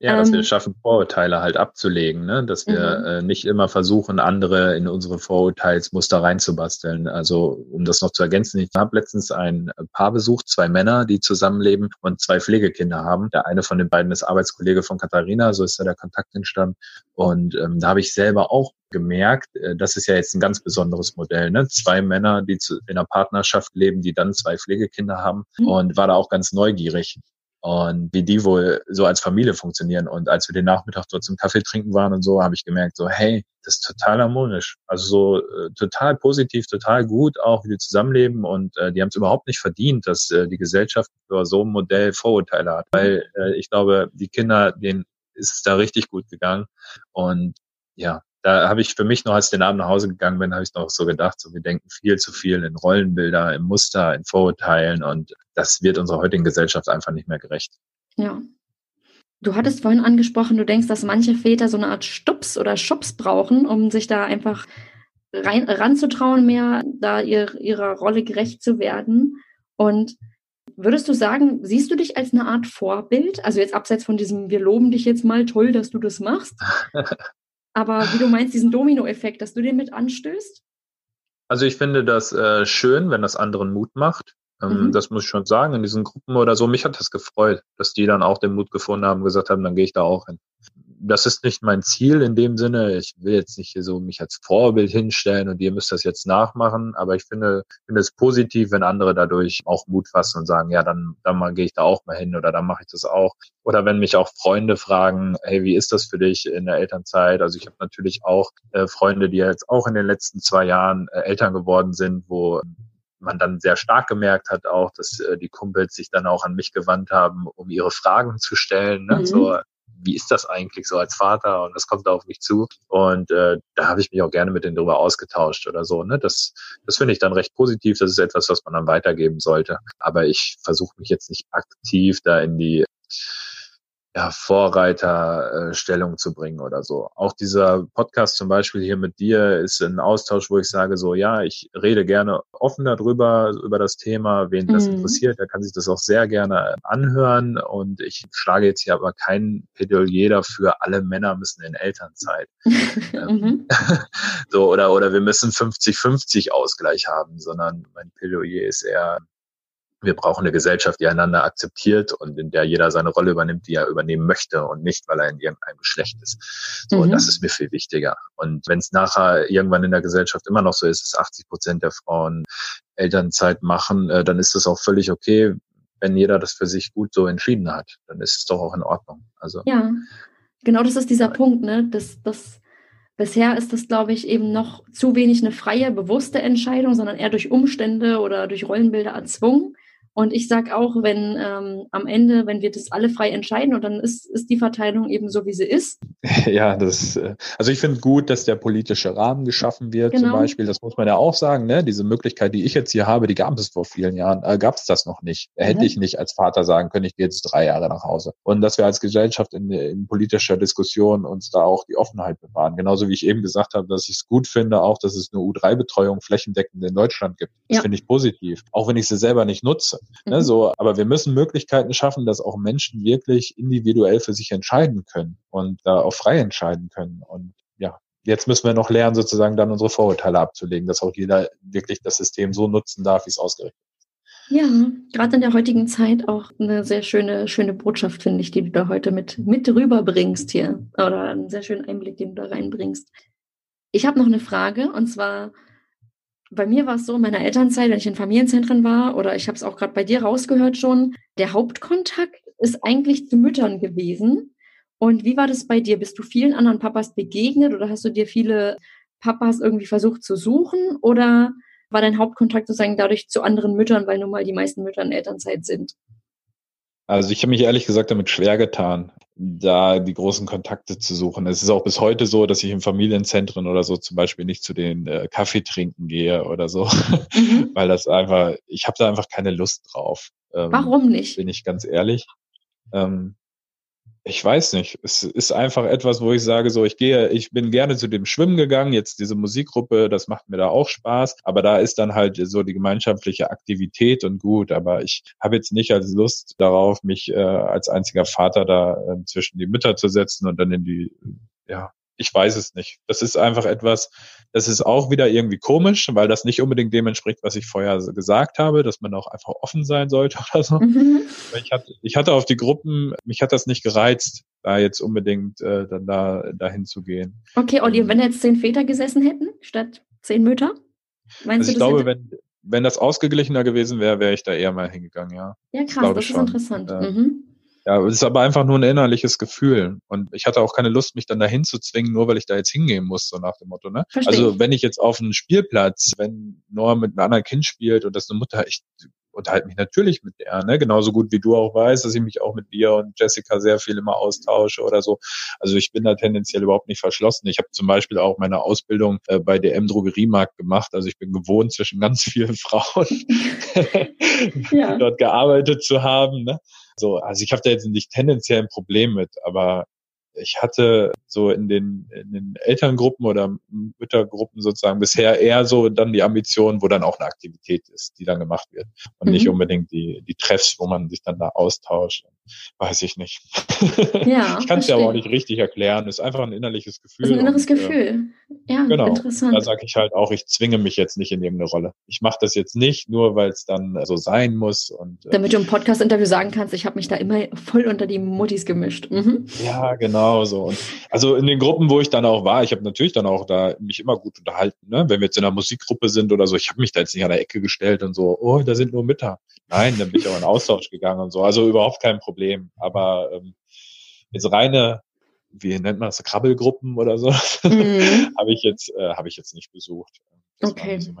Ja, dass ähm, wir schaffen, Vorurteile halt abzulegen, ne? dass wir mhm. äh, nicht immer versuchen, andere in unsere Vorurteilsmuster reinzubasteln. Also um das noch zu ergänzen, ich habe letztens ein Paar besucht, zwei Männer, die zusammenleben und zwei Pflegekinder haben. Der eine von den beiden ist Arbeitskollege von Katharina, so ist ja der Kontakt entstanden. Und ähm, da habe ich selber auch gemerkt, äh, das ist ja jetzt ein ganz besonderes Modell. Ne? Zwei Männer, die zu, in einer Partnerschaft leben, die dann zwei Pflegekinder haben mhm. und war da auch ganz neugierig und wie die wohl so als Familie funktionieren. Und als wir den Nachmittag dort zum Kaffee trinken waren und so, habe ich gemerkt, so, hey, das ist total harmonisch. Also so äh, total positiv, total gut auch, wie die zusammenleben. Und äh, die haben es überhaupt nicht verdient, dass äh, die Gesellschaft über so ein Modell Vorurteile hat. Weil äh, ich glaube, die Kinder, denen ist es da richtig gut gegangen. Und ja, da habe ich für mich noch, als ich den Abend nach Hause gegangen bin, habe ich noch so gedacht, so wir denken viel zu viel in Rollenbilder, in Muster, in Vorurteilen und das wird unserer heutigen Gesellschaft einfach nicht mehr gerecht. Ja. Du hattest vorhin angesprochen, du denkst, dass manche Väter so eine Art Stups oder Schubs brauchen, um sich da einfach rein, ranzutrauen, mehr da ihr, ihrer Rolle gerecht zu werden. Und würdest du sagen, siehst du dich als eine Art Vorbild? Also jetzt abseits von diesem, wir loben dich jetzt mal, toll, dass du das machst. Aber wie du meinst, diesen Dominoeffekt, dass du den mit anstößt? Also ich finde das äh, schön, wenn das anderen Mut macht. Ähm, mhm. Das muss ich schon sagen, in diesen Gruppen oder so. Mich hat das gefreut, dass die dann auch den Mut gefunden haben, gesagt haben, dann gehe ich da auch hin das ist nicht mein Ziel in dem Sinne. Ich will jetzt nicht hier so mich als Vorbild hinstellen und ihr müsst das jetzt nachmachen, aber ich finde, finde es positiv, wenn andere dadurch auch Mut fassen und sagen, ja, dann, dann mal gehe ich da auch mal hin oder dann mache ich das auch. Oder wenn mich auch Freunde fragen, hey, wie ist das für dich in der Elternzeit? Also ich habe natürlich auch äh, Freunde, die jetzt auch in den letzten zwei Jahren äh, Eltern geworden sind, wo man dann sehr stark gemerkt hat auch, dass äh, die Kumpels sich dann auch an mich gewandt haben, um ihre Fragen zu stellen. Ne? Mhm. So, wie ist das eigentlich so als Vater und was kommt da auf mich zu? Und äh, da habe ich mich auch gerne mit denen drüber ausgetauscht oder so. Ne? Das, das finde ich dann recht positiv. Das ist etwas, was man dann weitergeben sollte. Aber ich versuche mich jetzt nicht aktiv da in die ja, Vorreiterstellung zu bringen oder so. Auch dieser Podcast zum Beispiel hier mit dir ist ein Austausch, wo ich sage so, ja, ich rede gerne offen darüber, über das Thema. Wen das mhm. interessiert, der kann sich das auch sehr gerne anhören. Und ich schlage jetzt hier aber kein Plädoyer dafür, alle Männer müssen in Elternzeit. Ähm, mhm. so, oder, oder wir müssen 50-50 Ausgleich haben, sondern mein Plädoyer ist eher, wir brauchen eine Gesellschaft, die einander akzeptiert und in der jeder seine Rolle übernimmt, die er übernehmen möchte und nicht, weil er in irgendeinem Geschlecht ist. So, mhm. das ist mir viel wichtiger. Und wenn es nachher irgendwann in der Gesellschaft immer noch so ist, dass 80 Prozent der Frauen Elternzeit machen, äh, dann ist das auch völlig okay, wenn jeder das für sich gut so entschieden hat. Dann ist es doch auch in Ordnung. Also ja, genau, das ist dieser Punkt, ne? Das, das Bisher ist das, glaube ich, eben noch zu wenig eine freie, bewusste Entscheidung, sondern eher durch Umstände oder durch Rollenbilder erzwungen. Und ich sage auch, wenn ähm, am Ende, wenn wir das alle frei entscheiden und dann ist, ist die Verteilung eben so, wie sie ist. Ja, das, äh, also ich finde gut, dass der politische Rahmen geschaffen wird, genau. zum Beispiel. Das muss man ja auch sagen, ne? Diese Möglichkeit, die ich jetzt hier habe, die gab es vor vielen Jahren, äh, gab es das noch nicht. Hätte ja. ich nicht als Vater sagen können, ich gehe jetzt drei Jahre nach Hause. Und dass wir als Gesellschaft in, in politischer Diskussion uns da auch die Offenheit bewahren. Genauso wie ich eben gesagt habe, dass ich es gut finde, auch, dass es eine U3-Betreuung flächendeckend in Deutschland gibt. Das ja. finde ich positiv. Auch wenn ich sie selber nicht nutze. Ne, so, aber wir müssen Möglichkeiten schaffen, dass auch Menschen wirklich individuell für sich entscheiden können und da auch frei entscheiden können. Und ja, jetzt müssen wir noch lernen, sozusagen dann unsere Vorurteile abzulegen, dass auch jeder wirklich das System so nutzen darf, wie es ausgerichtet ist. Ja, gerade in der heutigen Zeit auch eine sehr schöne, schöne Botschaft, finde ich, die du da heute mit, mit rüberbringst hier. Oder einen sehr schönen Einblick, den du da reinbringst. Ich habe noch eine Frage und zwar, bei mir war es so, in meiner Elternzeit, wenn ich in Familienzentren war, oder ich habe es auch gerade bei dir rausgehört schon, der Hauptkontakt ist eigentlich zu Müttern gewesen. Und wie war das bei dir? Bist du vielen anderen Papas begegnet oder hast du dir viele Papas irgendwie versucht zu suchen? Oder war dein Hauptkontakt sozusagen dadurch zu anderen Müttern, weil nun mal die meisten Mütter in Elternzeit sind? Also ich habe mich ehrlich gesagt damit schwer getan, da die großen Kontakte zu suchen. Es ist auch bis heute so, dass ich in Familienzentren oder so zum Beispiel nicht zu den äh, Kaffee trinken gehe oder so, mhm. weil das einfach, ich habe da einfach keine Lust drauf. Ähm, Warum nicht? Bin ich ganz ehrlich. Ähm, ich weiß nicht. Es ist einfach etwas, wo ich sage, so, ich gehe, ich bin gerne zu dem Schwimmen gegangen, jetzt diese Musikgruppe, das macht mir da auch Spaß, aber da ist dann halt so die gemeinschaftliche Aktivität und gut, aber ich habe jetzt nicht als Lust darauf, mich äh, als einziger Vater da äh, zwischen die Mütter zu setzen und dann in die, ja, ich weiß es nicht. Das ist einfach etwas, das ist auch wieder irgendwie komisch, weil das nicht unbedingt dem entspricht, was ich vorher gesagt habe, dass man auch einfach offen sein sollte oder so. Mhm. Ich, hatte, ich hatte auf die Gruppen, mich hat das nicht gereizt, da jetzt unbedingt äh, dann da dahin zu gehen. Okay, Olli, wenn jetzt zehn Väter gesessen hätten statt zehn Mütter? Meinst also ich du, glaube, wenn, wenn das ausgeglichener gewesen wäre, wäre ich da eher mal hingegangen, ja. Ja, krass, das ist schon. interessant. Äh, mhm. Ja, es ist aber einfach nur ein innerliches Gefühl. Und ich hatte auch keine Lust, mich dann dahin zu zwingen, nur weil ich da jetzt hingehen muss, so nach dem Motto. Ne? Also wenn ich jetzt auf einem Spielplatz, wenn Noah mit einem anderen Kind spielt und das eine Mutter echt unterhalte mich natürlich mit der, ne? genauso gut wie du auch weißt, dass ich mich auch mit dir und Jessica sehr viel immer austausche oder so. Also ich bin da tendenziell überhaupt nicht verschlossen. Ich habe zum Beispiel auch meine Ausbildung äh, bei DM Drogeriemarkt gemacht. Also ich bin gewohnt, zwischen ganz vielen Frauen ja. dort gearbeitet zu haben. Ne? So, also ich habe da jetzt nicht tendenziell ein Problem mit, aber ich hatte so in den, in den Elterngruppen oder Müttergruppen sozusagen bisher eher so dann die Ambition, wo dann auch eine Aktivität ist, die dann gemacht wird und mhm. nicht unbedingt die, die Treffs, wo man sich dann da austauscht. Weiß ich nicht. Ja, ich kann es ja aber auch nicht richtig erklären. Ist einfach ein innerliches Gefühl. Ist ein inneres und, äh, Gefühl. ja, genau. interessant. Da sage ich halt auch, ich zwinge mich jetzt nicht in irgendeine Rolle. Ich mache das jetzt nicht, nur weil es dann so sein muss. Und, äh, Damit du im Podcast-Interview sagen kannst, ich habe mich da immer voll unter die Muttis gemischt. Mhm. Ja, genau so. Und also in den Gruppen, wo ich dann auch war, ich habe natürlich dann auch da mich immer gut unterhalten. Ne? Wenn wir jetzt in einer Musikgruppe sind oder so, ich habe mich da jetzt nicht an der Ecke gestellt und so, oh, da sind nur Mütter. Nein, dann bin ich auch in Austausch gegangen und so. Also überhaupt kein Problem. Aber ähm, jetzt reine, wie nennt man das, Krabbelgruppen oder so, mhm. habe ich jetzt, äh, habe ich jetzt nicht besucht. Das okay. So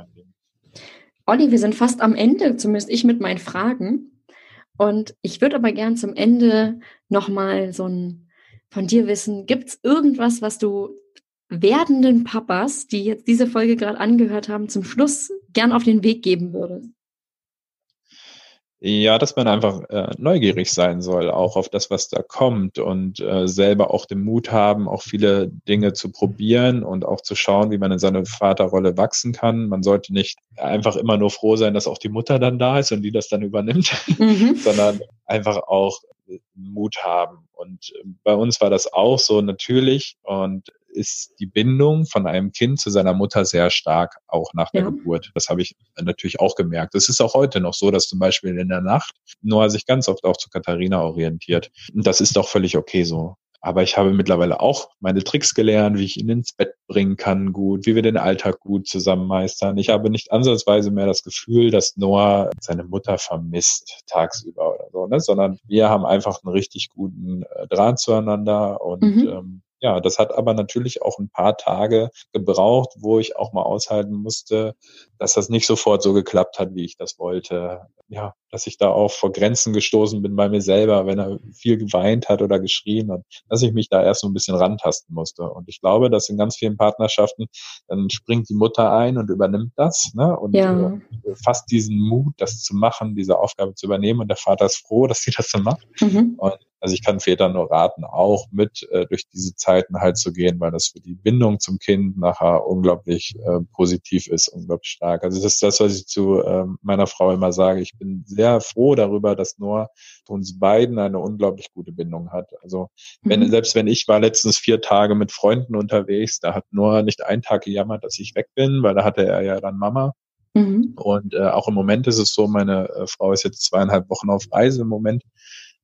Olli, wir sind fast am Ende, zumindest ich mit meinen Fragen. Und ich würde aber gern zum Ende nochmal so ein von dir wissen, gibt es irgendwas, was du werdenden Papas, die jetzt diese Folge gerade angehört haben, zum Schluss gern auf den Weg geben würdest? Ja, dass man einfach äh, neugierig sein soll, auch auf das, was da kommt und äh, selber auch den Mut haben, auch viele Dinge zu probieren und auch zu schauen, wie man in seine Vaterrolle wachsen kann. Man sollte nicht einfach immer nur froh sein, dass auch die Mutter dann da ist und die das dann übernimmt, mhm. sondern einfach auch Mut haben. Und äh, bei uns war das auch so natürlich und ist die Bindung von einem Kind zu seiner Mutter sehr stark, auch nach der ja. Geburt. Das habe ich natürlich auch gemerkt. Es ist auch heute noch so, dass zum Beispiel in der Nacht Noah sich ganz oft auch zu Katharina orientiert. Und das ist doch völlig okay so. Aber ich habe mittlerweile auch meine Tricks gelernt, wie ich ihn ins Bett bringen kann gut, wie wir den Alltag gut zusammen meistern. Ich habe nicht ansatzweise mehr das Gefühl, dass Noah seine Mutter vermisst tagsüber oder so, ne? sondern wir haben einfach einen richtig guten äh, Draht zueinander und mhm. ähm, ja, das hat aber natürlich auch ein paar Tage gebraucht, wo ich auch mal aushalten musste, dass das nicht sofort so geklappt hat, wie ich das wollte. Ja, dass ich da auch vor Grenzen gestoßen bin bei mir selber, wenn er viel geweint hat oder geschrien und dass ich mich da erst so ein bisschen rantasten musste. Und ich glaube, dass in ganz vielen Partnerschaften dann springt die Mutter ein und übernimmt das ne? und ja. äh, fasst diesen Mut, das zu machen, diese Aufgabe zu übernehmen. Und der Vater ist froh, dass sie das so macht. Mhm. Und also ich kann Vätern nur raten, auch mit äh, durch diese Zeiten halt zu gehen, weil das für die Bindung zum Kind nachher unglaublich äh, positiv ist, unglaublich stark. Also das ist das, was ich zu äh, meiner Frau immer sage. Ich bin sehr froh darüber, dass Noah uns beiden eine unglaublich gute Bindung hat. Also wenn, mhm. selbst wenn ich war letztens vier Tage mit Freunden unterwegs, da hat Noah nicht einen Tag gejammert, dass ich weg bin, weil da hatte er ja dann Mama. Mhm. Und äh, auch im Moment ist es so, meine äh, Frau ist jetzt zweieinhalb Wochen auf Reise im Moment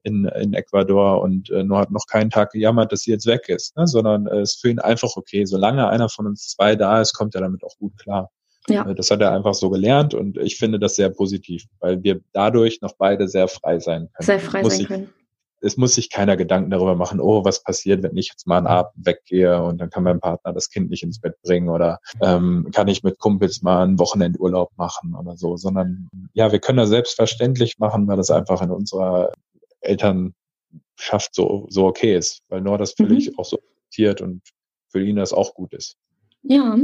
in, in Ecuador und äh, nur hat noch keinen Tag gejammert, dass sie jetzt weg ist, ne? sondern äh, es ist für ihn einfach okay. Solange einer von uns zwei da ist, kommt er damit auch gut klar. Ja. Äh, das hat er einfach so gelernt und ich finde das sehr positiv, weil wir dadurch noch beide sehr frei sein können. Sehr frei muss sein können. Es muss sich keiner Gedanken darüber machen, oh, was passiert, wenn ich jetzt mal einen Abend weggehe und dann kann mein Partner das Kind nicht ins Bett bringen oder ähm, kann ich mit Kumpels mal einen Wochenendurlaub machen oder so, sondern ja, wir können das selbstverständlich machen, weil das einfach in unserer Elternschaft so, so okay ist, weil Noah das völlig mhm. auch so akzeptiert und für ihn das auch gut ist. Ja,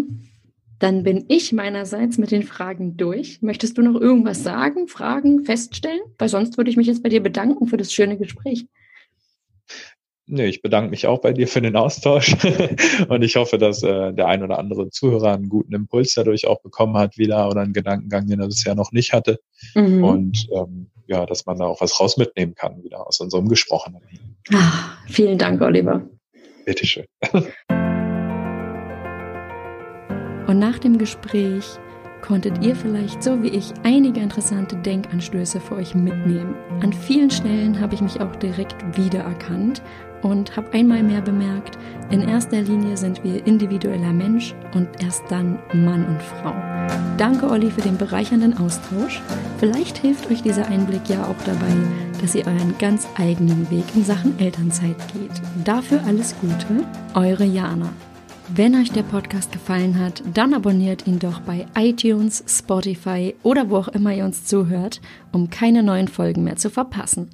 dann bin ich meinerseits mit den Fragen durch. Möchtest du noch irgendwas sagen, Fragen feststellen? Weil sonst würde ich mich jetzt bei dir bedanken für das schöne Gespräch. Nee, ich bedanke mich auch bei dir für den Austausch und ich hoffe, dass äh, der ein oder andere Zuhörer einen guten Impuls dadurch auch bekommen hat wieder oder einen Gedankengang, den er bisher noch nicht hatte. Mhm. Und ähm, ja, dass man da auch was raus mitnehmen kann wieder aus unserem Gesprochenen. Ah, vielen Dank, Oliver. Bitteschön. Und nach dem Gespräch konntet ihr vielleicht so wie ich einige interessante Denkanstöße für euch mitnehmen. An vielen Stellen habe ich mich auch direkt wiedererkannt und habe einmal mehr bemerkt, in erster Linie sind wir individueller Mensch und erst dann Mann und Frau. Danke Olli für den bereichernden Austausch. Vielleicht hilft euch dieser Einblick ja auch dabei, dass ihr euren ganz eigenen Weg in Sachen Elternzeit geht. Dafür alles Gute, eure Jana. Wenn euch der Podcast gefallen hat, dann abonniert ihn doch bei iTunes, Spotify oder wo auch immer ihr uns zuhört, um keine neuen Folgen mehr zu verpassen.